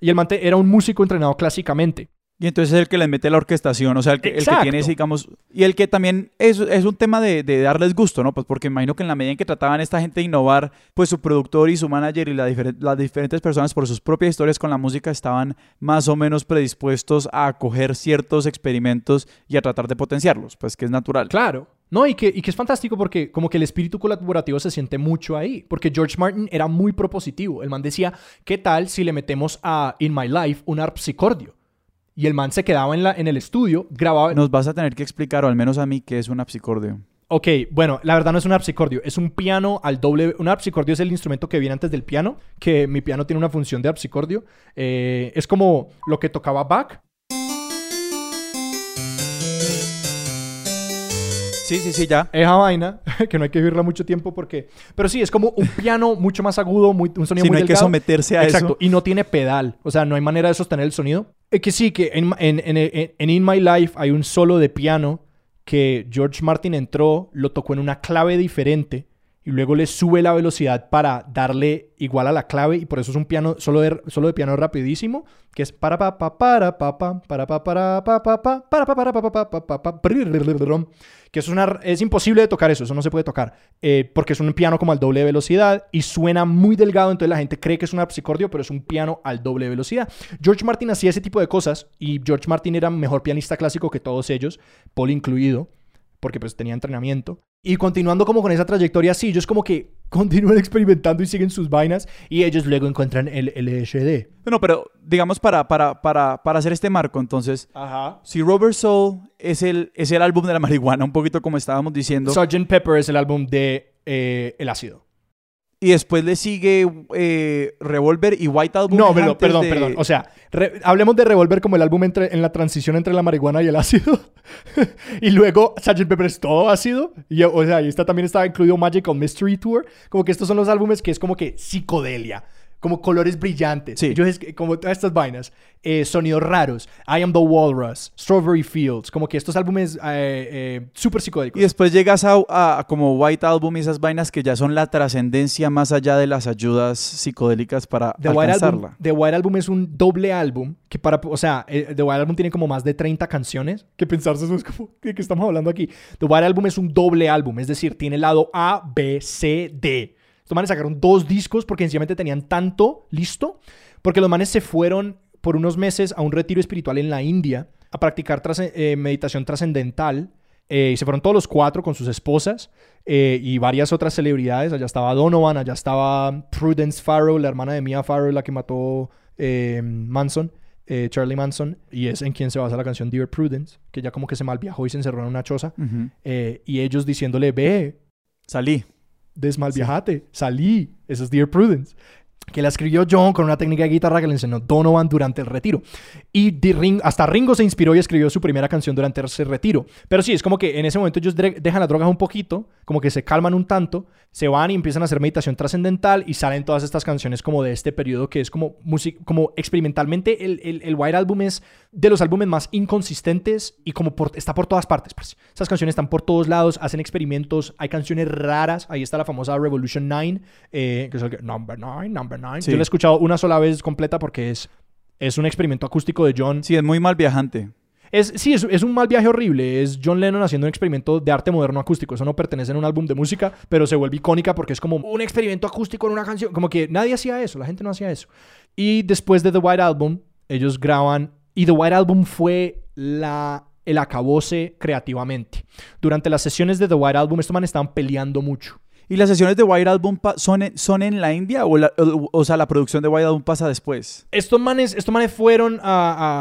y el man era un músico entrenado clásicamente. Y entonces es el que les mete la orquestación, o sea, el que, el que tiene, digamos, y el que también es, es un tema de, de, darles gusto, ¿no? Pues porque imagino que en la medida en que trataban esta gente de innovar, pues su productor y su manager y la las diferentes personas por sus propias historias con la música estaban más o menos predispuestos a acoger ciertos experimentos y a tratar de potenciarlos, pues que es natural. Claro. No, y que, y que es fantástico porque como que el espíritu colaborativo se siente mucho ahí. Porque George Martin era muy propositivo. El man decía, ¿qué tal si le metemos a In My Life un arpsicordio? Y el man se quedaba en, la, en el estudio, grababa... Nos vas a tener que explicar, o al menos a mí, qué es un apsicordio. Ok, bueno, la verdad no es un apsicordio, es un piano al doble. Un apsicordio es el instrumento que viene antes del piano, que mi piano tiene una función de apsicordio. Eh, es como lo que tocaba Bach, Sí, sí, sí, ya. Esa vaina, [laughs] que no hay que vivirla mucho tiempo porque... Pero sí, es como un piano mucho más agudo, muy, un sonido sí, muy no hay que someterse a Exacto, eso. y no tiene pedal. O sea, no hay manera de sostener el sonido. Es que sí, que en, en, en, en In My Life hay un solo de piano que George Martin entró, lo tocó en una clave diferente y luego le sube la velocidad para darle igual a la clave y por eso es un piano solo de, solo de piano rapidísimo que es para pa pa para pa pa para pa para pa pa pa para pa para pa pa pa pa pa que es una es imposible de tocar eso eso no se puede tocar eh, porque es un piano como al doble de velocidad y suena muy delgado entonces la gente cree que es un arpsicordio pero es un piano al doble de velocidad George Martin hacía ese tipo de cosas y George Martin era mejor pianista clásico que todos ellos Paul incluido porque pues tenía entrenamiento. Y continuando como con esa trayectoria, sí, ellos como que [laughs] continúan experimentando y siguen sus vainas y ellos luego encuentran el LSD. Bueno, pero digamos para, para, para, para hacer este marco, entonces, Ajá. si Robert Soul es el, es el álbum de la marihuana, un poquito como estábamos diciendo, Sgt. Pepper es el álbum de eh, El Ácido. Y después le sigue eh, Revolver y White Album. No, perdón, perdón, de- perdón. O sea, re- hablemos de Revolver como el álbum entre, en la transición entre la marihuana y el ácido. [laughs] y luego Sgt. Pepper es todo ácido. Y, o sea, y esta también estaba incluido Magical Mystery Tour. Como que estos son los álbumes que es como que psicodelia. Como colores brillantes. Sí. Ellos como todas estas vainas. Eh, sonidos raros. I Am the Walrus. Strawberry Fields. Como que estos álbumes eh, eh, súper psicodélicos. Y después llegas a, a- a como White Album y esas vainas que ya son la trascendencia más allá de las ayudas psicodélicas para The White, Album, alcanzarla. The White Album es un doble álbum que para, o sea, eh, The White Album tiene como más de 30 canciones. Que pensarse eso es como, ¿de qué estamos hablando aquí? The White Album es un doble álbum, es decir, tiene lado A, B, C, D. Estos manes sacaron dos discos porque sencillamente tenían tanto listo, porque los manes se fueron por unos meses a un retiro espiritual en la India a practicar eh, meditación trascendental. Eh, y se fueron todos los cuatro con sus esposas eh, y varias otras celebridades. Allá estaba Donovan, allá estaba Prudence Farrow, la hermana de Mia Farrow, la que mató Manson, eh, Charlie Manson, y es en quien se basa la canción Dear Prudence, que ya como que se malviajó y se encerró en una choza. Eh, y ellos diciéndole, ve, Salí. Desmalviajate, salí. Eso es Dear Prudence. Que la escribió John con una técnica de guitarra que le enseñó Donovan durante el retiro. Y hasta Ringo se inspiró y escribió su primera canción durante ese retiro. Pero sí, es como que en ese momento ellos dejan las drogas un poquito, como que se calman un tanto, se van y empiezan a hacer meditación trascendental y salen todas estas canciones como de este periodo que es como, como experimentalmente el, White Album es de los álbumes más inconsistentes y como está por todas partes. Esas canciones están por todos lados, hacen experimentos, hay canciones raras. Ahí está la famosa Revolution 9, eh, que es el que, Number 9, Number 9. Sí. Yo la he escuchado una sola vez completa porque es, es un experimento acústico de John. Sí, es muy mal viajante. Es, sí, es, es un mal viaje horrible. Es John Lennon haciendo un experimento de arte moderno acústico. Eso no pertenece a un álbum de música, pero se vuelve icónica porque es como un experimento acústico en una canción. Como que nadie hacía eso, la gente no hacía eso. Y después de The White Album, ellos graban. Y The White Album fue la, el acabose creativamente. Durante las sesiones de The White Album, estos manes estaban peleando mucho. ¿Y las sesiones de White Album son en, son en la India o, la- o, sea, la producción de White Album pasa después? Estos manes, estos manes fueron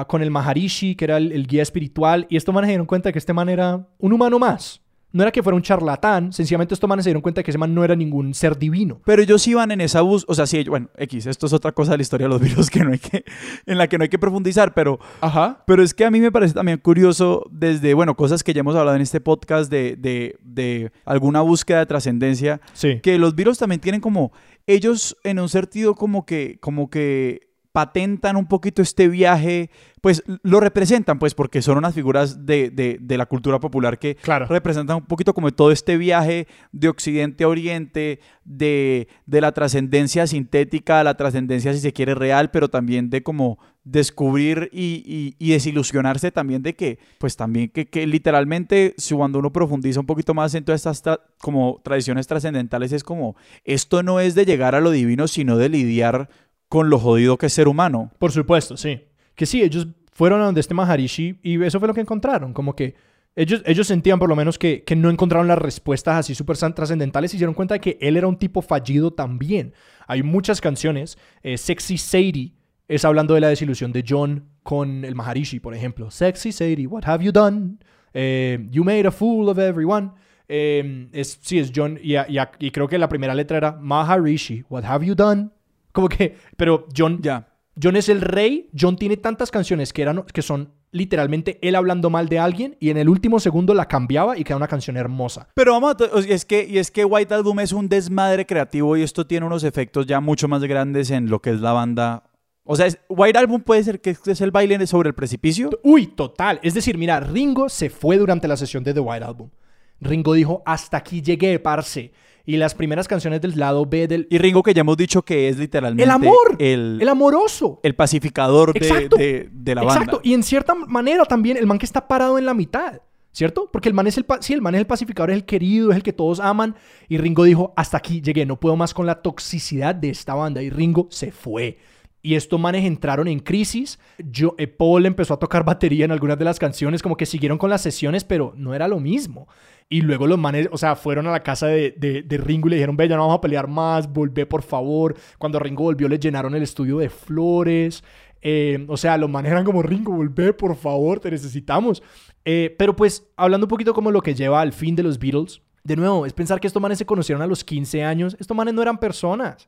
con el Maharishi, que era el, guía espiritual, y estos manes se dieron cuenta que este man era un humano más. No era que fuera un charlatán, sencillamente estos manes se dieron cuenta de que ese man no era ningún ser divino. Pero ellos iban en esa bus, o sea, sí, bueno, X, esto es otra cosa de la historia de los [laughs] virus que no hay que, en la que no hay que profundizar, pero, Ajá. pero es que a mí me parece también curioso desde, bueno, cosas que ya hemos hablado en este podcast de, de, de alguna búsqueda de trascendencia, Sí. que los virus también tienen como, ellos en un sentido como que, como que patentan un poquito este viaje, pues lo representan, pues porque son unas figuras de, de, de la cultura popular que Claro. representan un poquito como todo este viaje de Occidente a Oriente, de, de la trascendencia sintética la trascendencia, si se quiere, real, pero también de como descubrir y, y- y desilusionarse también de que, pues también que, que literalmente, si cuando uno profundiza un poquito más en todas estas tra- como tradiciones trascendentales, es como, esto no es de llegar a lo divino, sino de lidiar con lo jodido que es ser humano. Por supuesto, sí. Que sí, ellos fueron a donde este Maharishi y eso fue lo que encontraron. Como que ellos, ellos sentían por lo menos que, que no encontraron las respuestas así súper trascendentales y se dieron cuenta de que él era un tipo fallido también. Hay muchas canciones. eh, Sexy Sadie es hablando de la desilusión de John con el Maharishi, por ejemplo. Sexy Sadie, what have you done? Eh, you made a fool of everyone. Eh, es, sí, es John. Y creo que la primera letra era Maharishi, what have you done? Como que, pero John Ya. John es el rey. John tiene tantas canciones que, eran, que son literalmente él hablando mal de alguien y en el último segundo la cambiaba y queda una canción hermosa. Pero vamos, a es que, y es que White Album es un desmadre creativo y esto tiene unos efectos ya mucho más grandes en lo que es la banda. O sea, es- White Album puede ser que es el baile sobre el precipicio. Uy, total. Es decir, mira, Ringo se fue durante la sesión de The White Album. Ringo dijo, hasta aquí llegué, parce. Y las primeras canciones del lado B del... Y Ringo, que ya hemos dicho que es literalmente El amor. el, El amoroso. el pacificador de, Exacto. de- de la Exacto. banda. Y en cierta manera también el man que está parado en la mitad. ¿Cierto? Porque el man es el, sí, el man es el pacificador, es el querido, es el que todos aman. Y Ringo dijo, hasta aquí llegué, no puedo más con la toxicidad de esta banda. Y Ringo se fue. Y estos manes entraron en crisis. Yo, eh, Paul empezó a tocar batería en algunas de las canciones, como que siguieron con las sesiones, pero no era lo mismo. Y luego los manes, o sea, fueron a la casa de, de- de Ringo y le dijeron, ve, ya no vamos a pelear más, volvé por favor. Cuando Ringo volvió, le llenaron el estudio de flores. Eh, o sea, los manes eran como, Ringo, volvé, por favor, te necesitamos. Eh, pero pues, hablando un poquito como lo que lleva al fin de los Beatles, de nuevo, es pensar que estos manes se conocieron a los 15 años. Estos manes no eran personas.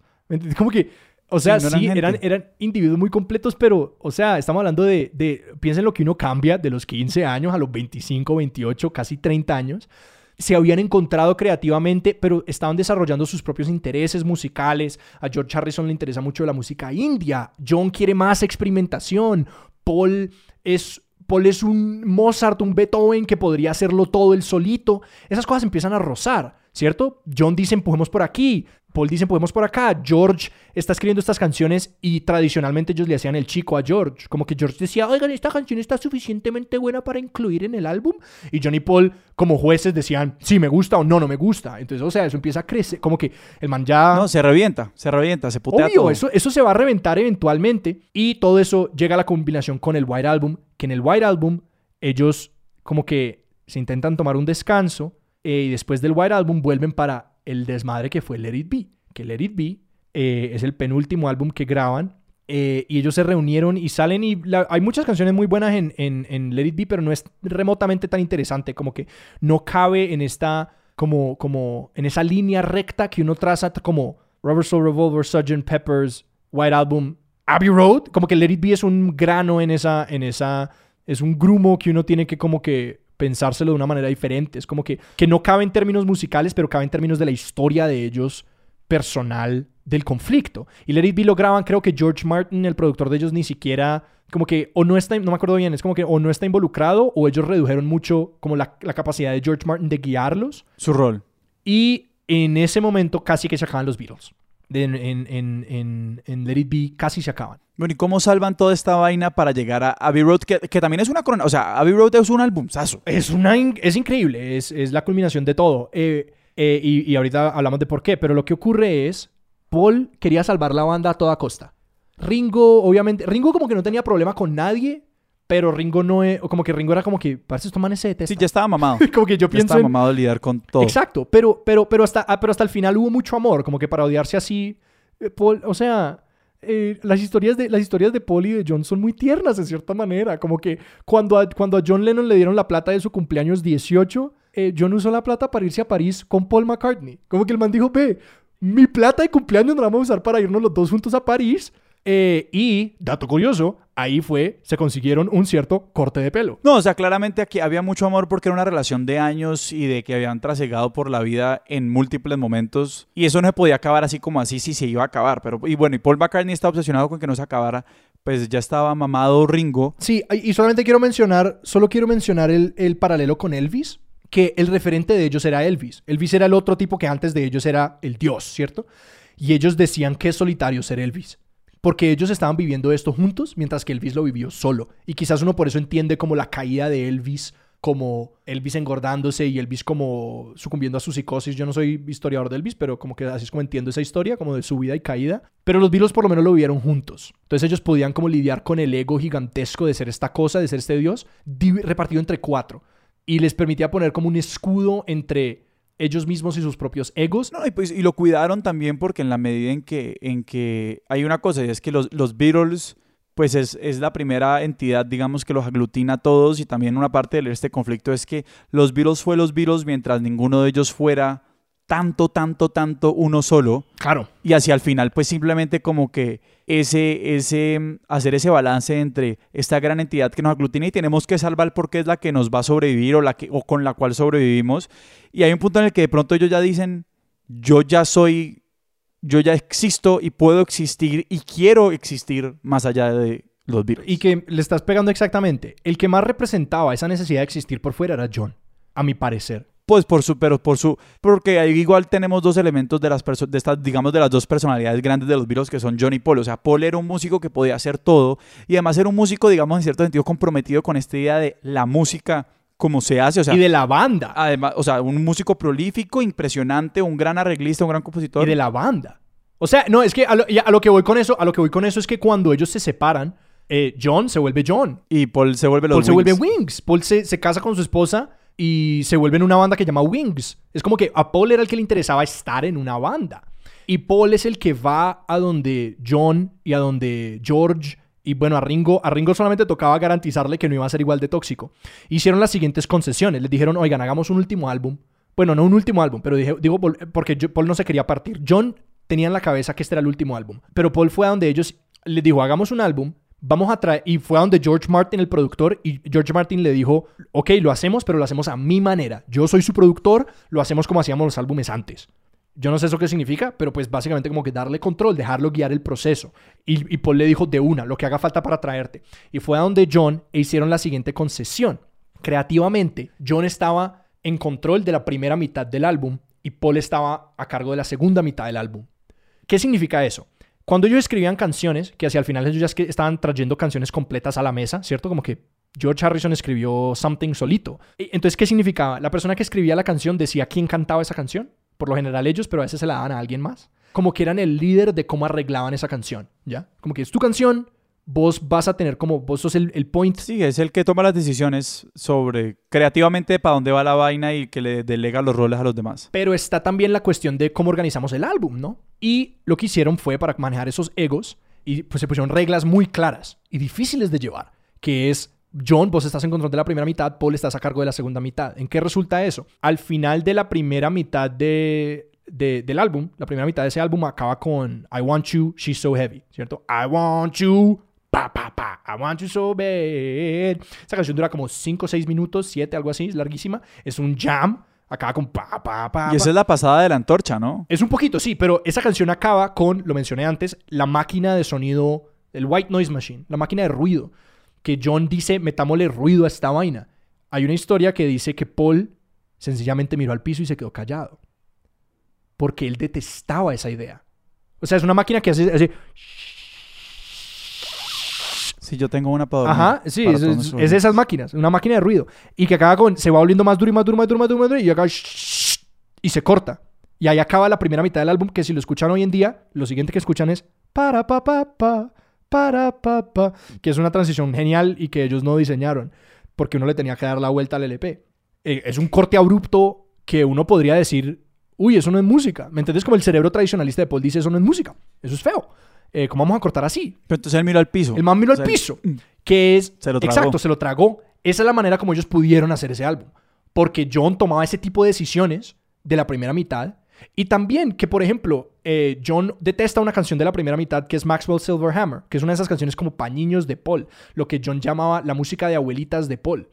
Como que, o sea, Sí, sí, no eran eran, eran individuos muy completos, pero, o sea, estamos hablando de, de, piensen lo que uno cambia de los 15 años a los 25, 28, casi 30 años. Se habían encontrado creativamente, pero estaban desarrollando sus propios intereses musicales. A George Harrison le interesa mucho la música india. John quiere más experimentación. Paul es, Paul es un Mozart, un Beethoven que podría hacerlo todo él solito. Esas cosas empiezan a rozar, ¿cierto? John dice empujemos por aquí. Paul dice empujemos por acá. George está escribiendo estas canciones y tradicionalmente ellos le hacían el chico a George. Como que George decía, oigan, esta canción está suficientemente buena para incluir en el álbum. Y John y Paul, como jueces, decían, sí, me gusta o no, no me gusta. Entonces, o sea, eso empieza a crecer. Como que el man ya... No, se revienta, se revienta, se putea Obvio, todo. eso, eso se va a reventar eventualmente. Y todo eso llega a la combinación con el White Album, que en el White Album ellos como que se intentan tomar un descanso eh, y después del White Album vuelven para el desmadre que fue Let It Be. Que Let It Be eh, es el penúltimo álbum que graban. eh, y ellos se reunieron y salen y la- hay muchas canciones muy buenas en, en, en Let It Be, pero no es remotamente tan interesante, como que no cabe en esta, como, como en esa línea recta que uno traza como Rubber Soul Revolver, Sgt. Peppers, White Album, Abbey Road, como que Let It Be es un grano en esa, en esa, es un grumo que uno tiene que como que pensárselo de una manera diferente, es como que, que no cabe en términos musicales, pero cabe en términos de la historia de ellos personal del conflicto. Y Let It Be lo graban, creo que George Martin, el productor de ellos, ni siquiera, como que, o no está, no me acuerdo bien, es como que o no está involucrado o ellos redujeron mucho como la, la capacidad de George Martin de guiarlos. Su rol. Y en ese momento casi que se acaban los Beatles. De- En, en, en, en, Let It Be casi se acaban. Bueno, ¿y cómo salvan toda esta vaina para llegar a Abbey Road? Que, que también es una corona. O sea, Abbey Road es un albumzazo. Es, una, in- es increíble, es, es la culminación de todo. Eh, eh, y, y ahorita hablamos de por qué, pero lo que ocurre es, Paul quería salvar la banda a toda costa. Ringo, obviamente, Ringo como que no tenía problema con nadie, pero Ringo no es, o como que Ringo era como que, parece estos manes se Sí, detestan. ya estaba mamado. [laughs] como que yo Ya pienso estaba en- mamado de lidiar con todo. Exacto, pero, pero, pero, hasta, ah, pero hasta el final hubo mucho amor, como que para odiarse así, eh, Paul, o sea, eh, las, historias de, las historias de Paul y de John son muy tiernas en cierta manera, como que cuando a, cuando a John Lennon le dieron la plata de su cumpleaños 18, eh, John usó la plata para irse a París con Paul McCartney. Como que el man dijo, ve, mi plata de cumpleaños nos la vamos a usar para irnos los dos juntos a París. Eh, y, dato curioso, ahí fue, se consiguieron un cierto corte de pelo. No, o sea, claramente aquí había mucho amor porque era una relación de años y de que habían trasegado por la vida en múltiples momentos. Y eso no se podía acabar así como así si se iba a acabar. Pero, y bueno, y Paul McCartney está obsesionado con que no se acabara. Pues ya estaba mamado Ringo. Sí, y solamente quiero mencionar, solo quiero mencionar el, el paralelo con Elvis, que el referente de ellos era Elvis. Elvis era el otro tipo que antes de ellos era el dios, ¿cierto? Y ellos decían que es solitario ser Elvis porque ellos estaban viviendo esto juntos, mientras que Elvis lo vivió solo. Y quizás uno por eso entiende como la caída de Elvis, como Elvis engordándose y Elvis como sucumbiendo a su psicosis. Yo no soy historiador de Elvis, pero como que así es como entiendo esa historia, como de su vida y caída. Pero los Beatles por lo menos lo vivieron juntos. Entonces ellos podían como lidiar con el ego gigantesco de ser esta cosa, de ser este dios, repartido entre cuatro. Y les permitía poner como un escudo entre ellos mismos y sus propios egos. No, y, pues, y lo cuidaron también porque en la medida en que, en que hay una cosa, y es que los, los pues es, es, la primera entidad, digamos, que los aglutina a todos y también una parte de este conflicto es que los Beatles fue los Beatles mientras ninguno de ellos fuera tanto, tanto, tanto uno solo. Claro. Y hacia el final, pues simplemente como que ese, ese, hacer ese balance entre esta gran entidad que nos aglutina y tenemos que salvar porque es la que nos va a sobrevivir o, la que, o con la cual sobrevivimos. Y hay un punto en el que de pronto ellos ya dicen, yo ya soy, yo ya existo y puedo existir y quiero existir más allá de los virus. Y que le estás pegando exactamente. El que más representaba esa necesidad de existir por fuera era John, a mi parecer pues por su, pero por su, porque ahí igual tenemos dos elementos de las personas, de estas, digamos, de las dos personalidades grandes de los Beatles que son John y Paul. O sea, Paul era un músico que podía hacer todo y además era un músico, digamos, en cierto sentido comprometido con esta idea de la música como se hace, o sea, y de la banda. Además, o sea, un músico prolífico, impresionante, un gran arreglista, un gran compositor. Y de la banda. O sea, no, es que a lo, que voy con eso, a lo que voy con eso es que cuando ellos se separan, eh, John se vuelve John. Y Paul se vuelve los Paul se vuelve Wings. Paul se, se casa con su esposa y se vuelve en una banda que llama Wings. Es como que a Paul era el que le interesaba estar en una banda. Y Paul es el que va a donde John y a donde George y bueno, a Ringo, a Ringo solamente tocaba garantizarle que no iba a ser igual de tóxico. Hicieron las siguientes concesiones. Les dijeron, oigan, hagamos un último álbum. Bueno, no un último álbum, pero dije, digo porque Paul no se quería partir. John tenía en la cabeza que este era el último álbum. Pero Paul fue a donde ellos les dijo, hagamos un álbum vamos a traer, y fue a donde George Martin, el productor, y George Martin le dijo, ok, lo hacemos, pero lo hacemos a mi manera. Yo soy su productor, lo hacemos como hacíamos los álbumes antes. Yo no sé eso qué significa, pero pues básicamente como que darle control, dejarlo guiar el proceso. Y, Paul le dijo de una, lo que haga falta para traerte. Y fue a donde John e hicieron la siguiente concesión. Creativamente, John estaba en control de la primera mitad del álbum y Paul estaba a cargo de la segunda mitad del álbum. ¿Qué significa eso? Cuando ellos escribían canciones, que hacia el final ellos ya estaban trayendo canciones completas a la mesa, ¿cierto? Como que George Harrison escribió Something solito. Entonces, ¿qué significaba? La persona que escribía la canción decía quién cantaba esa canción. Por lo general ellos, pero a veces se la daban a alguien más. Como que eran el líder de cómo arreglaban esa canción, ¿ya? Como que es tu canción, vos vas a tener como, vos sos el, el, point. Sí, es el que toma las decisiones sobre creativamente para dónde va la vaina y que le delega los roles a los demás. Pero está también la cuestión de cómo organizamos el álbum, ¿no? Y lo que hicieron fue para manejar esos egos y pues se pusieron reglas muy claras y difíciles de llevar, que es John, vos estás en control de la primera mitad, Paul estás a cargo de la segunda mitad. ¿En qué resulta eso? Al final de la primera mitad de, del álbum, la primera mitad de ese álbum acaba con I Want You, She's So Heavy, ¿cierto? I Want You, Pa, pa, pa, I want you so bad. Esa canción dura como 5 o 6 minutos, 7, algo así, es larguísima. Es un jam. Acaba con pa, pa, pa. Y esa es la pasada de la antorcha, ¿no? Es un poquito, sí, pero esa canción acaba con, lo mencioné antes, la máquina de sonido, el White Noise Machine, la máquina de ruido. Que John dice, metámosle ruido a esta vaina. Hay una historia que dice que Paul sencillamente miró al piso y se quedó callado. Porque él detestaba esa idea. O sea, es una máquina que hace, hace Sí, yo tengo una para Ajá, sí, es, es, esas máquinas, una máquina de ruido. Y que acaba con, se va volviendo más duro y más duro, más duro, más duro, más duro, y acaba y se corta. Y ahí acaba la primera mitad del álbum, que si lo escuchan hoy en día, lo siguiente que escuchan es para pa pa pa, para pa pa, que es una transición genial y que ellos no diseñaron, porque uno le tenía que dar la vuelta al LP. Eh, es un corte abrupto que uno podría decir, uy, eso no es música. ¿Me entiendes? Como el cerebro tradicionalista de Paul dice, eso no es música, eso es feo. Eh, ¿cómo vamos a cortar así? Pero entonces él miró al piso. El man miró al piso, que es... Se lo tragó. Exacto, se lo tragó. Esa es la manera como ellos pudieron hacer ese álbum. porque John tomaba ese tipo de decisiones de la primera mitad. Y también que, por ejemplo, eh, John detesta una canción de la primera mitad que es Maxwell Silverhammer, que es una de esas canciones como pañiños de Paul, lo que John llamaba la música de abuelitas de Paul.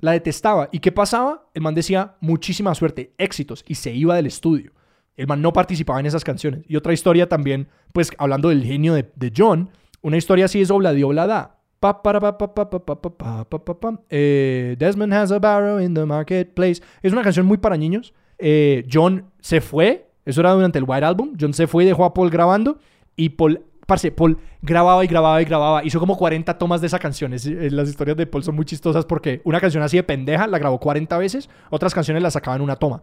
La detestaba. ¿Y qué pasaba? El man decía, muchísima suerte, éxitos, y se iba del estudio. El man no participaba en esas canciones. Y otra historia también, pues hablando del genio de, de John, una historia así es obladi oblada. Pa, pa, pa, pa, pa, pa, pa, pa, pa, pa. Eh, Desmond has a barrow in the marketplace. Es una canción muy para niños. Eh, John se fue. Eso era durante el White Album. John se fue y dejó a Paul grabando. Y Paul, parce, Paul grababa y grababa y grababa. Hizo como 40 tomas de esa canción. Es- las historias de Paul son muy chistosas porque una canción así de pendeja la grabó 40 veces. Otras canciones la sacaba en una toma.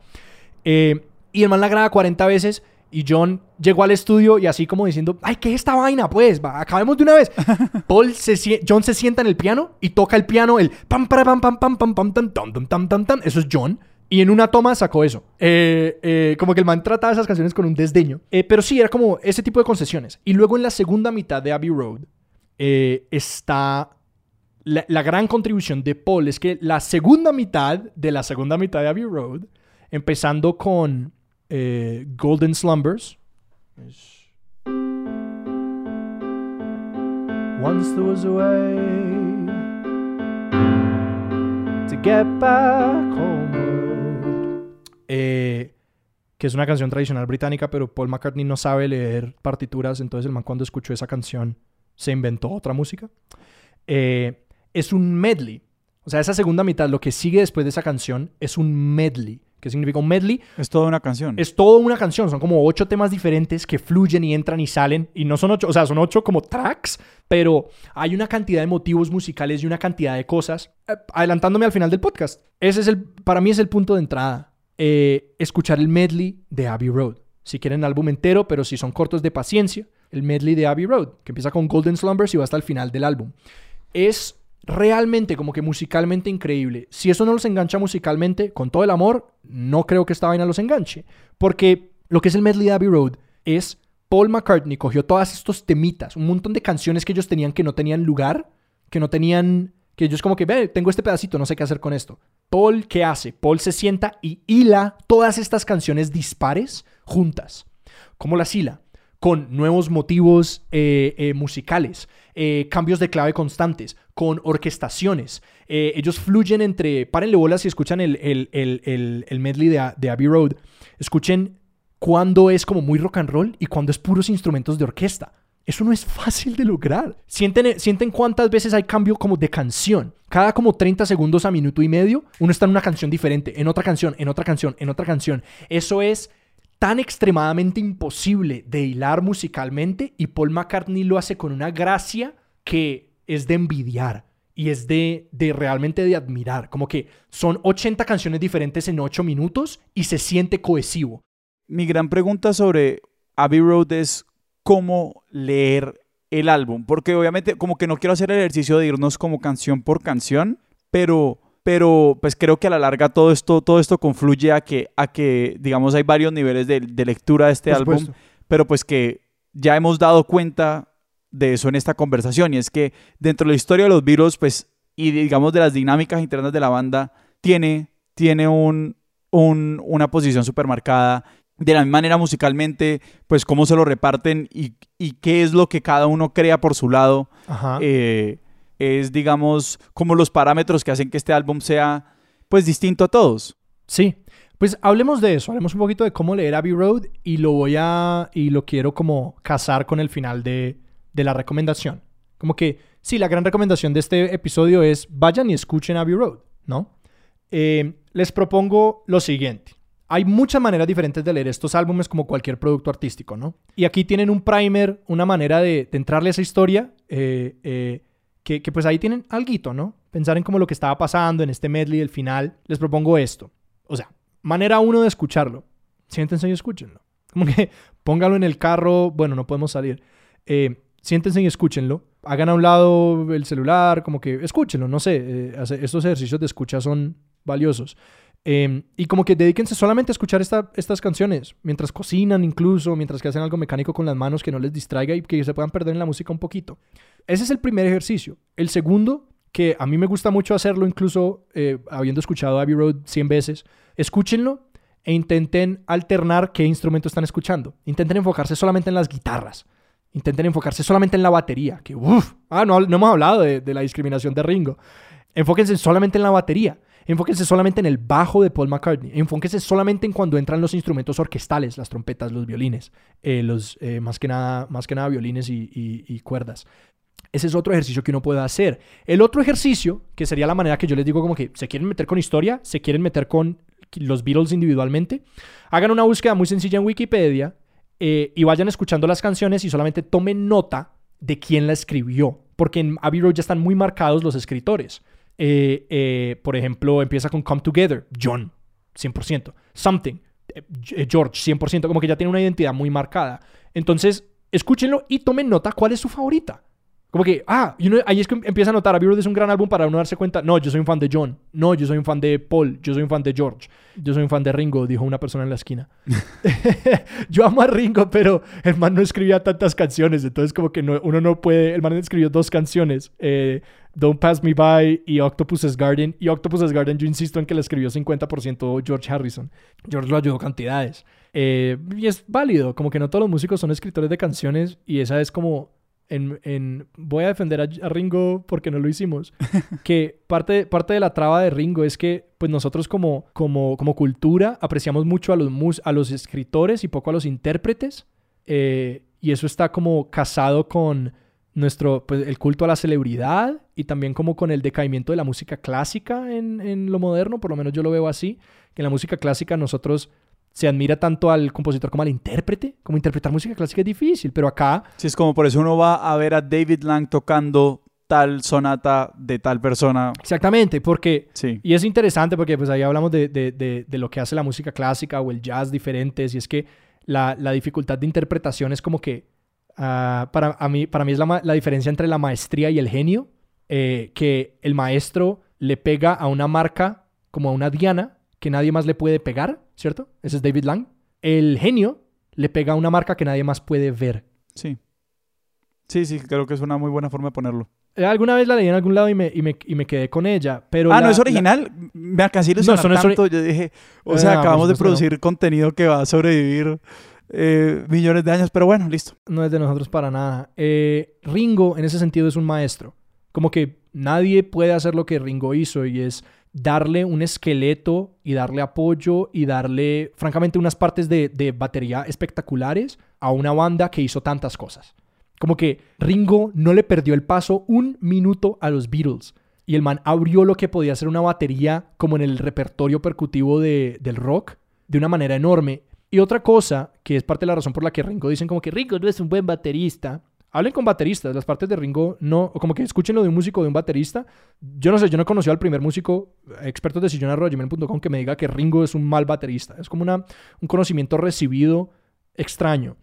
Eh, y el man la graba 40 veces. Y John llegó al estudio y así como diciendo, ay, ¿qué es esta vaina? Pues, va, acabemos de una vez. [laughs] Paul se, John se sienta en el piano y toca el piano, el pam, para, pam, pam, pam, pam, pam, tam, tam, tam, tam, tam. Eso es John. Y en una toma sacó eso. Eh, eh, como que el man trataba esas canciones con un desdeño. Eh, pero sí, era como ese tipo de concesiones. Y luego en la segunda mitad de Abbey Road está la, la gran contribución de Paul es que la segunda mitad de la segunda mitad de Abbey Road, empezando con eh, Golden Slumbers. Once there was a way to get back homeward. Eh, que es una canción tradicional británica, pero Paul McCartney no sabe leer partituras, entonces el man cuando escuchó esa canción se inventó otra música. Eh, es un medley. O sea, esa segunda mitad, lo que sigue después de esa canción, es un medley. ¿Qué significa un medley? Es toda una canción. Es toda una canción, son como ocho temas diferentes que fluyen y entran y salen. Y no son ocho, o sea, son ocho como tracks, pero hay una cantidad de motivos musicales y una cantidad de cosas. Eh, adelantándome al final del podcast, ese es el, para mí es el punto de entrada. Eh, escuchar el medley de Abbey Road. Si quieren álbum entero, pero si son cortos de paciencia, el medley de Abbey Road, que empieza con Golden Slumbers y va hasta el final del álbum. Es realmente como que musicalmente increíble. Si eso no los engancha musicalmente, con todo el amor, no creo que esta vaina los enganche. Porque lo que es el medley de Abbey Road es Paul McCartney cogió todos estos temitas, un montón de canciones que ellos tenían que no tenían lugar, que no tenían, que ellos como que, ve, tengo este pedacito, no sé qué hacer con esto. Paul, ¿qué hace? Paul se sienta y hila todas estas canciones dispares juntas. ¿Cómo las hila? Con nuevos motivos eh, eh, musicales, eh, cambios de clave constantes, con orquestaciones. Ellos fluyen entre, párenle bolas si escuchan el, el, el, el, el medley de, de Abbey Road, escuchen cuando es como muy rock and roll y cuando es puros instrumentos de orquesta. Eso no es fácil de lograr. Sienten, sienten cuántas veces hay cambio como de canción. Cada como 30 segundos a minuto y medio, uno está en una canción diferente, en otra canción, en otra canción, en otra canción. Eso es tan extremadamente imposible de hilar musicalmente y Paul McCartney lo hace con una gracia que es de envidiar y es de, de realmente de admirar. Como que son 80 canciones diferentes en 8 minutos y se siente cohesivo. Mi gran pregunta sobre Abbey Road es cómo leer el álbum, porque obviamente como que no quiero hacer el ejercicio de irnos como canción por canción, pero pero pues creo que a la larga todo esto todo esto confluye a que a que digamos hay varios niveles de, de lectura de este Por álbum, supuesto. pero pues que ya hemos dado cuenta de eso en esta conversación y es que dentro de la historia de los Beatles pues y digamos de las dinámicas internas de la banda tiene tiene un, un- una posición súper marcada de la misma manera musicalmente, pues cómo se lo reparten y, y qué es lo que cada uno crea por su lado, Ajá. eh, es digamos como los parámetros que hacen que este álbum sea pues distinto a todos. Sí, pues hablemos de eso, hablemos un poquito de cómo leer Abbey Road y lo voy a, y lo quiero como casar con el final de, de la recomendación. Como que, sí, la gran recomendación de este episodio es vayan y escuchen Abbey Road, ¿no? Eh, les propongo lo siguiente. Hay muchas maneras diferentes de leer estos álbumes como cualquier producto artístico, ¿no? Y aquí tienen un primer, una manera de, de entrarle a esa historia, eh, eh, que, pues ahí tienen alguito, ¿no? Pensar en como lo que estaba pasando en este medley del final. Les propongo esto. O sea, manera uno de escucharlo. Siéntense y escúchenlo. Como que [laughs] póngalo en el carro. Bueno, no podemos salir. Eh, siéntense y escúchenlo. Hagan a un lado el celular, como que escúchenlo. No sé, eh, estos ejercicios de escucha son valiosos. Eh, y como que dedíquense solamente a escuchar esta- estas canciones, mientras cocinan incluso, mientras que hacen algo mecánico con las manos que no les distraiga y que se puedan perder en la música un poquito. Ese es el primer ejercicio. El segundo, que a mí me gusta mucho hacerlo, incluso eh, habiendo escuchado Abbey Road 100 veces. Escúchenlo e intenten alternar qué instrumento están escuchando. Intenten enfocarse solamente en las guitarras. Intenten enfocarse solamente en la batería. Que, uff, ah, no, no hemos hablado de, de la discriminación de Ringo. Enfóquense solamente en la batería. Enfóquense solamente en el bajo de Paul McCartney. Enfóquense solamente en cuando entran los instrumentos orquestales, las trompetas, los violines, eh, los, eh, más, que nada, más que nada violines y, cuerdas. Ese es otro ejercicio que uno puede hacer. El otro ejercicio, que sería la manera que yo les digo como que se quieren meter con historia, se quieren meter con los Beatles individualmente, hagan una búsqueda muy sencilla en Wikipedia eh, y vayan escuchando las canciones y solamente tomen nota de quién la escribió, porque en Abbey Road ya están muy marcados los escritores. Eh, eh, por ejemplo, empieza con Come Together, John, 100%. Something, eh, George, 100%, como que ya tiene una identidad muy marcada. Entonces, escúchenlo y tomen nota cuál es su favorita. Como que, ah, y uno- ahí es que empieza a notar, Abbey Road es un gran álbum para uno darse cuenta, no, yo soy un fan de John, no, yo soy un fan de Paul, yo soy un fan de George, yo soy un fan de Ringo, dijo una persona en la esquina. [laughs] [laughs] yo amo a Ringo, pero el man no escribía tantas canciones, entonces como que no- uno no puede, el man escribió dos canciones, eh, Don't Pass Me By y Octopus's Garden, y Octopus's Garden yo insisto en que la escribió 50% George Harrison, George lo ayudó cantidades. Eh, y es válido, como que no todos los músicos son escritores de canciones y esa es como en, en- voy a defender a, a Ringo porque no lo hicimos. [laughs] que parte, parte de la traba de Ringo es que pues nosotros como, como, como cultura apreciamos mucho a los, mus- a los escritores y poco a los intérpretes. eh, y eso está como casado con nuestro, pues, el culto a la celebridad y también como con el decaimiento de la música clásica en, en lo moderno, por lo menos yo lo veo así, que en la música clásica nosotros se admira tanto al compositor como al intérprete, como interpretar música clásica es difícil, pero acá Sí, es como por eso uno va a ver a David Lang tocando tal sonata de tal persona. Exactamente, porque... Sí. Y es interesante porque pues ahí hablamos de, de- de- de lo que hace la música clásica o el jazz diferentes y es que la, la dificultad de interpretación es como que ah, para, a mí, para mí es la, la diferencia entre la maestría y el genio, eh, que el maestro le pega a una marca como a una diana que nadie más le puede pegar, ¿cierto? Ese es David Lang. El genio le pega a una marca que nadie más puede ver. Sí. Sí, sí, creo que es una muy buena forma de ponerlo. Eh, Alguna vez la leí en algún lado y me, y me, y me quedé con ella, pero... ah, la- ¿no es la- original? Me alcancé a No, ilusionar eso no es ori- tanto. Yo dije, o sea, no, por acabamos de supuesto que no. producir contenido que va a sobrevivir eh, millones de años, pero bueno, listo. no es de nosotros para nada. Eh, Ringo, en ese sentido, es un maestro. Como que nadie puede hacer lo que Ringo hizo y es darle un esqueleto y darle apoyo y darle, francamente, unas partes de, de batería espectaculares a una banda que hizo tantas cosas. Como que Ringo no le perdió el paso un minuto a los Beatles. Y el man abrió lo que podía ser una batería como en el repertorio percutivo de- del rock de una manera enorme. Y otra cosa, que es parte de la razón por la que Ringo dicen como que Ringo no es un buen baterista. Hablen con bateristas, las partes de Ringo no, como que escuchen lo de un músico de un baterista. Yo no sé, yo no he conocido al primer músico, expertos de sillón.com, que me diga que Ringo es un mal baterista. Es como una, un conocimiento recibido extraño.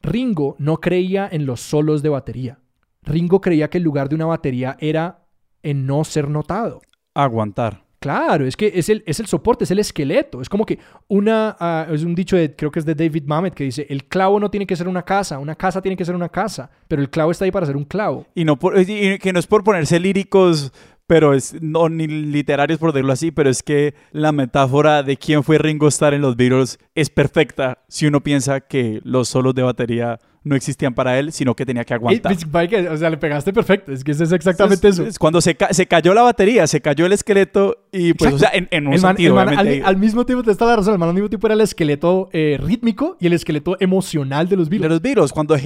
Ringo no creía en los solos de batería. Ringo creía que el lugar de una batería era en no ser notado. Aguantar. Claro, es que es el, es el soporte, es el esqueleto. Es como que una, ah, es un dicho de, creo que es de David Mamet, que dice, el clavo no tiene que ser una casa, una casa tiene que ser una casa, pero el clavo está ahí para ser un clavo. Y, no y que no es por ponerse líricos, pero es, no, ni literarios por decirlo así, pero es que la metáfora de quién fue Ringo Starr en los Beatles es perfecta si uno piensa que los solos de batería no existían para él, sino que tenía que aguantar. Y, o sea, le pegaste perfecto, es que es exactamente eso. Es- cuando se, ca- se cayó la batería, se cayó el esqueleto y pues, Exacto. o sea, en, en un El man- el sentido, man al, al mismo tiempo, te está la razón, el man al mismo tiempo era el esqueleto eh, rítmico y el esqueleto emocional de los de Beatles. los Beatles, cuando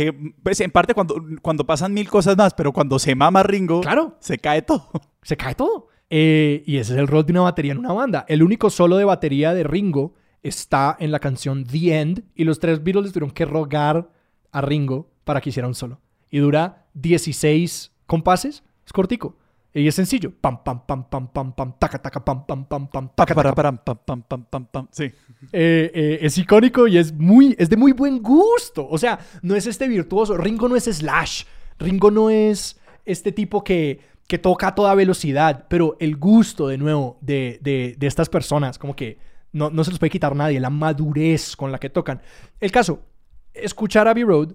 pues, en parte cuando, cuando pasan mil cosas más, pero cuando se mama Ringo, Claro, se cae todo. se cae todo. Eh, y ese es el rol de una batería en una banda. El único solo de batería de Ringo está en la canción The End y los tres Beatles le tuvieron que rogar a Ringo para que hiciera un solo. Y dura 16 compases, es cortico. Y es sencillo. Pam, pam, pam, pam, pam, pam, taca, taca, pam, pam, pam, pam, taca, taca. para, pam, pam, pam, pam, pam. Sí. Eh, eh, es icónico y es muy, es de muy buen gusto. O sea, no es este virtuoso. Ringo no es Slash. Ringo no es este tipo que, que toca a toda velocidad. Pero el gusto, de nuevo, de, de, de estas personas, como que no, no se los puede quitar nadie. La madurez con la que tocan. El caso, escuchar Abbey Road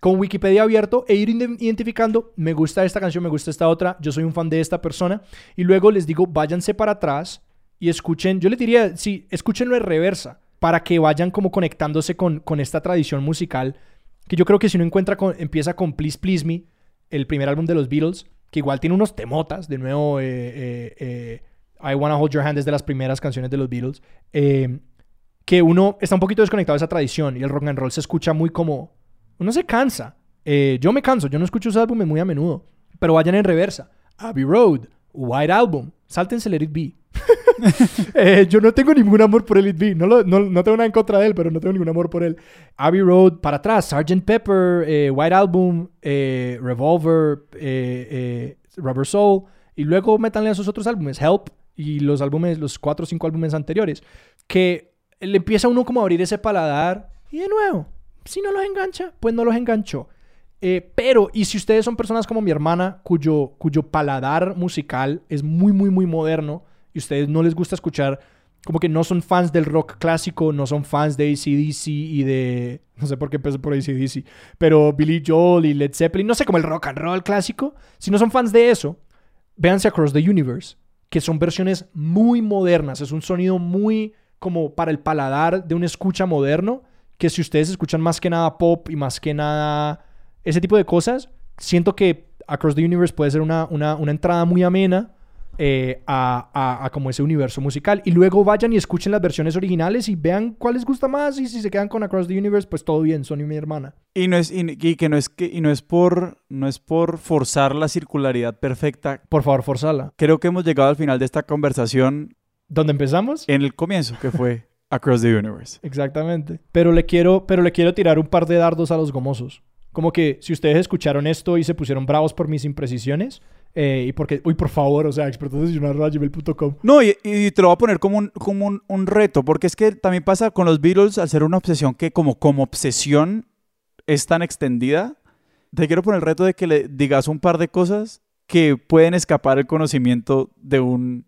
con Wikipedia abierto e ir ide- identificando, me gusta esta canción, me gusta esta otra, yo soy un fan de esta persona. Y luego les digo, váyanse para atrás y escuchen, yo les diría, sí, escúchenlo en reversa, para que vayan como conectándose con, con esta tradición musical, que yo creo que si uno encuentra, empieza con Please Please Me, el primer álbum de los Beatles, que igual tiene unos temotas, de nuevo, eh, eh, eh, I Wanna Hold Your Hand es de las primeras canciones de los Beatles, eh, que uno está un poquito desconectado de esa tradición y el rock and roll se escucha muy como... Uno se cansa. Eh, yo me canso, yo no escucho esos álbumes muy a menudo, pero vayan en reversa. Abbey Road, White Album, sáltense Let It Be. Yo no tengo ningún amor por el It Be. No, lo- no, no tengo nada en contra de él, pero no tengo ningún amor por él. Abbey Road, para atrás. Sgt. Pepper, eh, White Album, eh, Revolver, Rubber Soul. Y luego métanle a esos otros álbumes. Help y los álbumes, los cuatro o cinco álbumes anteriores. Que le empieza uno como a abrir ese paladar. Y de nuevo, si no los engancha, pues no los enganchó. Eh, pero, y si ustedes son personas como mi hermana, cuyo, cuyo paladar musical es muy, muy, muy moderno, y ustedes no les gusta escuchar, como que no son fans del rock clásico, no son fans de ACDC y de. [laughs] No sé por qué empecé por ACDC, pero Billy Joel y Led Zeppelin, no sé, como el rock and roll clásico. Si no son fans de eso, véanse Across the Universe, que son versiones muy modernas. Es un sonido muy como para el paladar de un escucha moderno, que si ustedes escuchan más que nada pop y más que nada ese tipo de cosas, siento que Across the Universe puede ser una, una, una entrada muy amena eh, a, a- a como ese universo musical. Y luego vayan y escuchen las versiones originales y vean cuál les gusta más. Y si se quedan con Across the Universe, pues todo bien, Sony mi hermana. Y no es, y, y que no es que, y no es por, no es por forzar la circularidad perfecta. Por favor, forzala. Creo que hemos llegado al final de esta conversación ¿Dónde empezamos? en el comienzo, que fue [laughs] Across the Universe. Exactamente. Pero le quiero, pero le quiero tirar un par de dardos a los gomosos. Como que si ustedes escucharon esto y se pusieron bravos por mis imprecisiones, eh, y porque, uy, por favor, o sea, expertosdesignar.gmail.com. No, y, y te lo voy a poner como un, como un, un reto, porque es que también pasa con los Beatles, al ser una obsesión que como, como obsesión es tan extendida, te quiero poner el reto de que le digas un par de cosas que pueden escapar el conocimiento de un,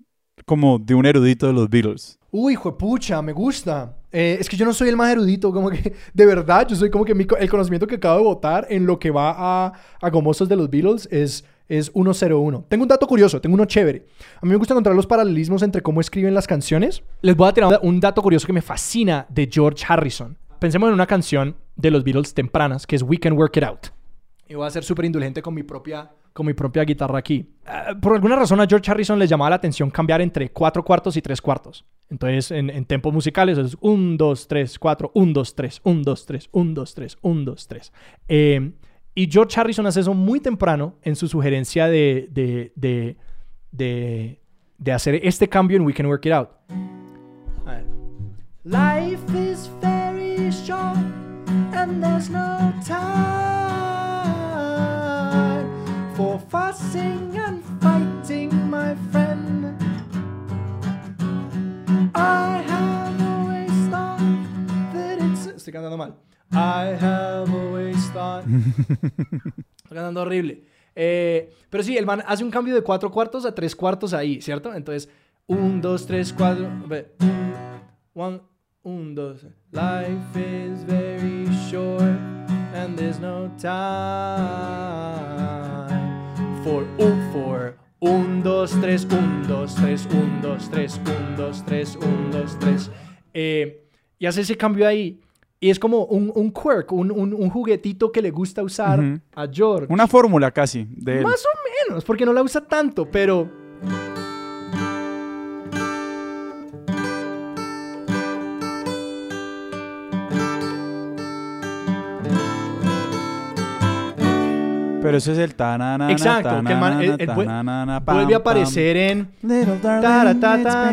como de un erudito de los Beatles. Uy, pucha, me gusta. Eh, es que yo no soy el más erudito, como que [laughs] de verdad, yo soy como que el conocimiento que acabo de votar en lo que va a, a gomosos de los Beatles es, es 101. Tengo un dato curioso, tengo uno chévere. A mí me gusta encontrar los paralelismos entre cómo escriben las canciones. Les voy a tirar un dato curioso que me fascina de George Harrison. Pensemos en una canción de los Beatles tempranas que es We Can Work It Out. Y voy a ser súper indulgente con mi propia con mi propia guitarra aquí. Ah, por alguna razón a George Harrison le llamaba la atención cambiar entre cuatro cuartos y tres cuartos. Entonces, en, en tempos musicales es un, dos, tres, cuatro, un, dos, tres, un, dos, tres, un, dos, tres, un, dos, tres. Eh, y George Harrison hace eso muy temprano en su sugerencia de, de, de, de, hacer este cambio en We Can Work It Out. Life is very short and there's no time fussing and fighting, my friend. I have always thought that it's. Estoy cantando mal. I have always thought. [laughs] Estoy cantando horrible. Eh, pero sí, el man hace un cambio de cuatro cuartos a tres cuartos ahí, ¿cierto? Entonces, un, dos, tres, cuatro. one, un, dos. Life is very short and there's no time for un, for dos, tres, un, dos, tres, un, dos, tres, un, dos, tres, un, dos, tres. Eh, y hace ese cambio ahí. Y es como un, un quirk, un, un, un juguetito que le gusta usar a George. Una fórmula casi de él. Más o menos, porque no la usa tanto, pero... Pero eso es el tanana. Exacto, que el man- el- el vu- Vuelve a aparecer en... Ta, ta, ta,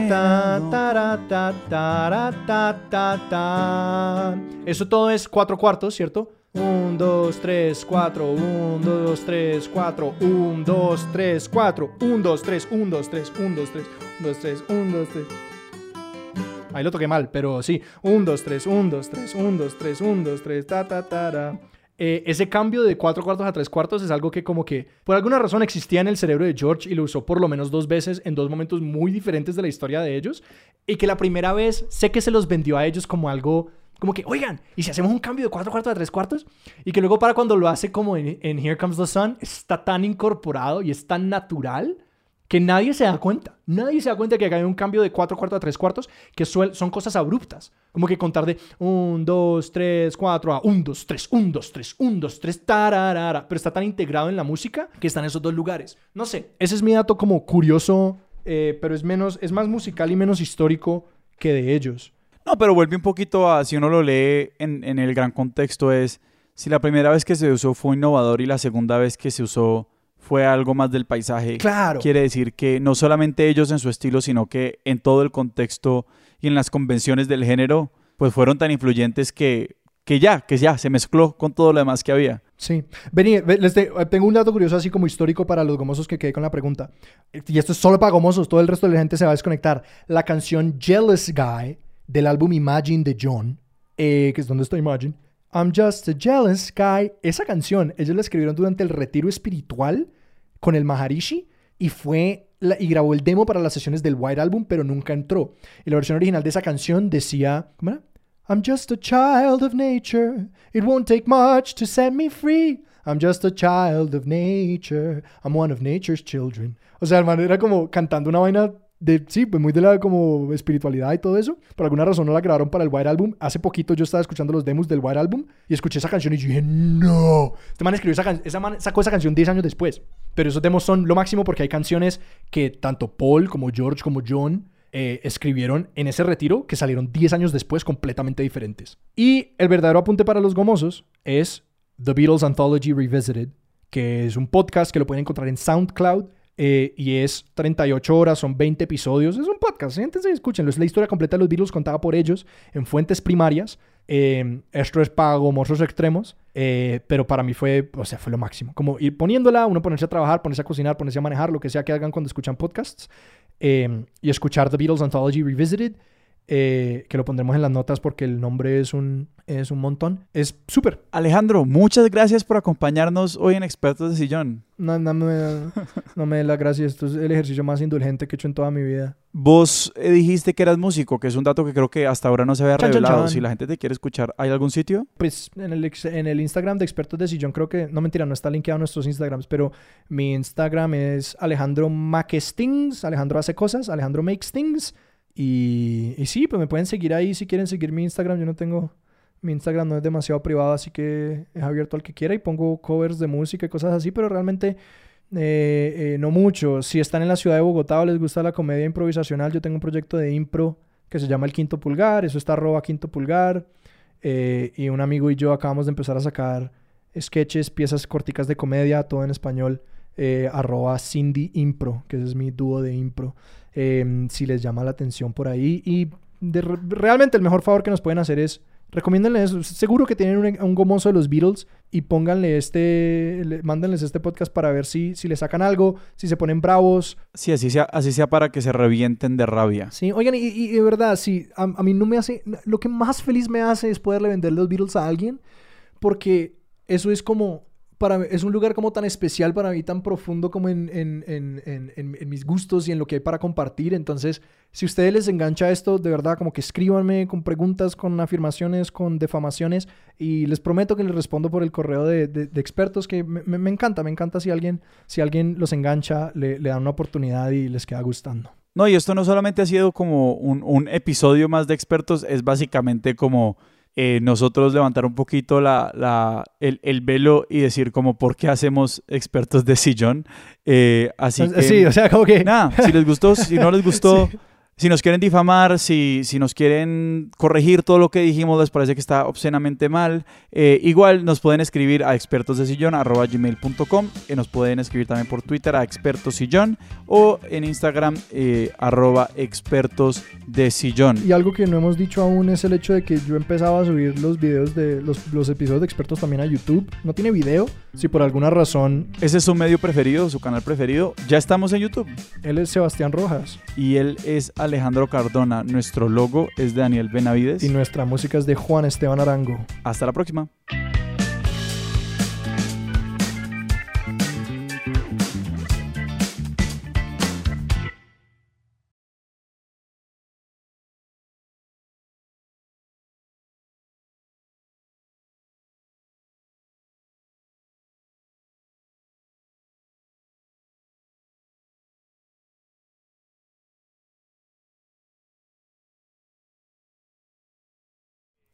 ta, ta, ta, ta. Eso todo es cuatro cuartos, ¿cierto? Un, dos, tres, cuatro, un, dos, tres, cuatro, un, dos, tres, cuatro, un, dos, tres, un, dos, tres, un, dos, tres, un, dos, tres, un, dos, tres. Ahí lo toqué mal, pero sí. Un, dos, tres, un, dos, tres, un, dos, tres, un, dos, tres, ta, ta, tara. Eh, ese cambio de cuatro cuartos a tres cuartos es algo que como que por alguna razón existía en el cerebro de George y lo usó por lo menos dos veces en dos momentos muy diferentes de la historia de ellos y que la primera vez sé que se los vendió a ellos como algo Como que, oigan, ¿y si hacemos un cambio de cuatro cuartos a tres cuartos? Y que luego para cuando lo hace como en, en Here Comes the Sun, está tan incorporado y es tan natural que nadie se da cuenta. Nadie se da cuenta que hay un cambio de cuatro cuartos a tres cuartos, que son cosas abruptas. Como que contar de un, dos, tres, cuatro, a un, dos, tres, un, dos, tres, un, dos, tres, tararara. Pero está tan integrado en la música que está en esos dos lugares. No sé, ese es mi dato como curioso, eh, pero es, menos, es más musical y menos histórico que de ellos. No, pero vuelve un poquito a, si uno lo lee en el gran contexto, es si la primera vez que se usó fue innovador y la segunda vez que se usó fue algo más del paisaje. Claro. Quiere decir que no solamente ellos en su estilo, sino que en todo el contexto y en las convenciones del género, pues fueron tan influyentes que, que ya, que ya se mezcló con todo lo demás que había. Sí. Vení, les tengo un dato curioso así como histórico para los gomosos que quedé con la pregunta. Y esto es solo para gomosos, todo el resto de la gente se va a desconectar. La canción Jealous Guy del álbum Imagine de John, eh, que es donde está Imagine, I'm just a jealous guy. Esa canción, ellos la escribieron durante el retiro espiritual con el Maharishi y fue y grabó el demo para las sesiones del White Album, pero nunca entró. Y la versión original de esa canción decía, ¿cómo era? I'm just a child of nature. It won't take much to set me free. I'm just a child of nature. I'm one of nature's children. O sea, como cantando una vaina de, sí, pues muy de la como espiritualidad y todo eso. Por alguna razón no la grabaron para el White Album. Hace poquito yo estaba escuchando los demos del White Album y escuché esa canción y yo dije, no. Este man escribió esa canción, sacó esa canción 10 años después. Pero esos demos son lo máximo porque hay canciones que tanto Paul como George como John eh, escribieron en ese retiro que salieron 10 años después completamente diferentes. Y el verdadero apunte para los gomosos es The Beatles Anthology Revisited, que es un podcast que lo pueden encontrar en SoundCloud eh, y es 38 horas, son 20 episodios. Es un podcast, siéntense y. Es la historia completa de los Beatles contada por ellos en fuentes primarias. Eh, esto es para gomosos extremos, eh, pero para mí fue, o sea, fue lo máximo. Como ir poniéndola, uno ponerse a trabajar, ponerse a cocinar, ponerse a manejar, lo que sea que hagan cuando escuchan podcasts. y escuchar The Beatles Anthology Revisited. Eh, que lo pondremos en las notas porque el nombre es un, es un montón. Es súper. Alejandro, muchas gracias por acompañarnos hoy en Expertos de Sillón. No, no, me, no me dé las gracias. Esto es el ejercicio más indulgente que he hecho en toda mi vida. Vos eh, dijiste que eras músico, que es un dato que creo que hasta ahora no se había revelado. Si la gente te quiere escuchar, ¿hay algún sitio? Pues en el, en el Instagram de Expertos de Sillón creo que, no mentira, no está linkeado a nuestros Instagrams, pero mi Instagram es Alejandro Makestings, Alejandro hace cosas, Alejandro makes things. Y, sí, pues me pueden seguir ahí si quieren seguir mi Instagram. Yo no tengo. Mi Instagram no es demasiado privado, así que es abierto al que quiera y pongo covers de música y cosas así, pero realmente eh, eh, no mucho. Si están en la ciudad de Bogotá o les gusta la comedia improvisacional, yo tengo un proyecto de impro que se llama El Quinto Pulgar. Eso está arroba Quinto Pulgar. Eh, y un amigo y yo acabamos de empezar a sacar sketches, piezas corticas de comedia, todo en español. arroba Cindy Impro, que ese es mi dúo de impro. Em, si les llama la atención por ahí. Y realmente el mejor favor que nos pueden hacer es recomiéndenle eso. Seguro que tienen un, gomoso de los Beatles y pónganle este, mándenles este podcast para ver si, si le sacan algo, si se ponen bravos. Sí, así sea, así sea para que se revienten de rabia. Sí, oigan, y, de verdad, sí, a, a, mí no me hace, lo que más feliz me hace es poderle vender los Beatles a alguien, porque eso es como, para, es un lugar como tan especial para mí, tan profundo como en, en, en, en, mis gustos y en lo que hay para compartir. Entonces, si a ustedes les engancha esto, de verdad, como que escríbanme con preguntas, con afirmaciones, con defamaciones y les prometo que les respondo por el correo de, de, expertos que me, me, encanta, me encanta si alguien, si alguien los engancha, le, le dan una oportunidad y les queda gustando. No, y esto no solamente ha sido como un, un episodio más de expertos, es básicamente como eh, nosotros levantar un poquito la, la, el, el, velo y decir como por qué hacemos expertos de sillón. Eh, así que, sí, o sea, como que... Nada, si les gustó, si no les gustó... [laughs] Si nos quieren difamar, si, si nos quieren corregir todo lo que dijimos, les parece que está obscenamente mal, eh, igual nos pueden escribir a expertosdesillón.com y nos pueden escribir también por Twitter a expertosillón o en Instagram eh, arroba expertosdesillón. Y algo que no hemos dicho aún es el hecho de que yo empezaba a subir los videos de los, los episodios de expertos también a YouTube. No tiene video, si por alguna razón... Ese es su medio preferido, su canal preferido. Ya estamos en YouTube. Él es Sebastián Rojas. Y él es Alejandro Cardona. Nuestro logo es de Daniel Benavides. Y nuestra música es de Juan Esteban Arango. Hasta la próxima.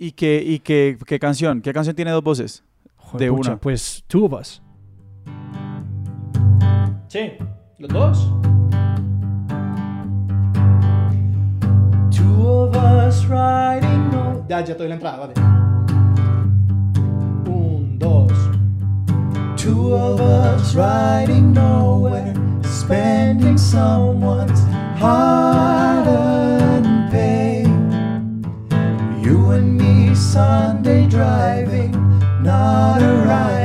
¿Y qué, y qué, qué canción? ¿Qué canción tiene dos voces? Joder, De pucha, una. Pues Two of Us. Sí, los dos. Two of us riding no... Ya, ya te doy la entrada, vale. Un, dos. Two of us riding nowhere, spending someone's hard-earned You and me Sunday driving, not a ride.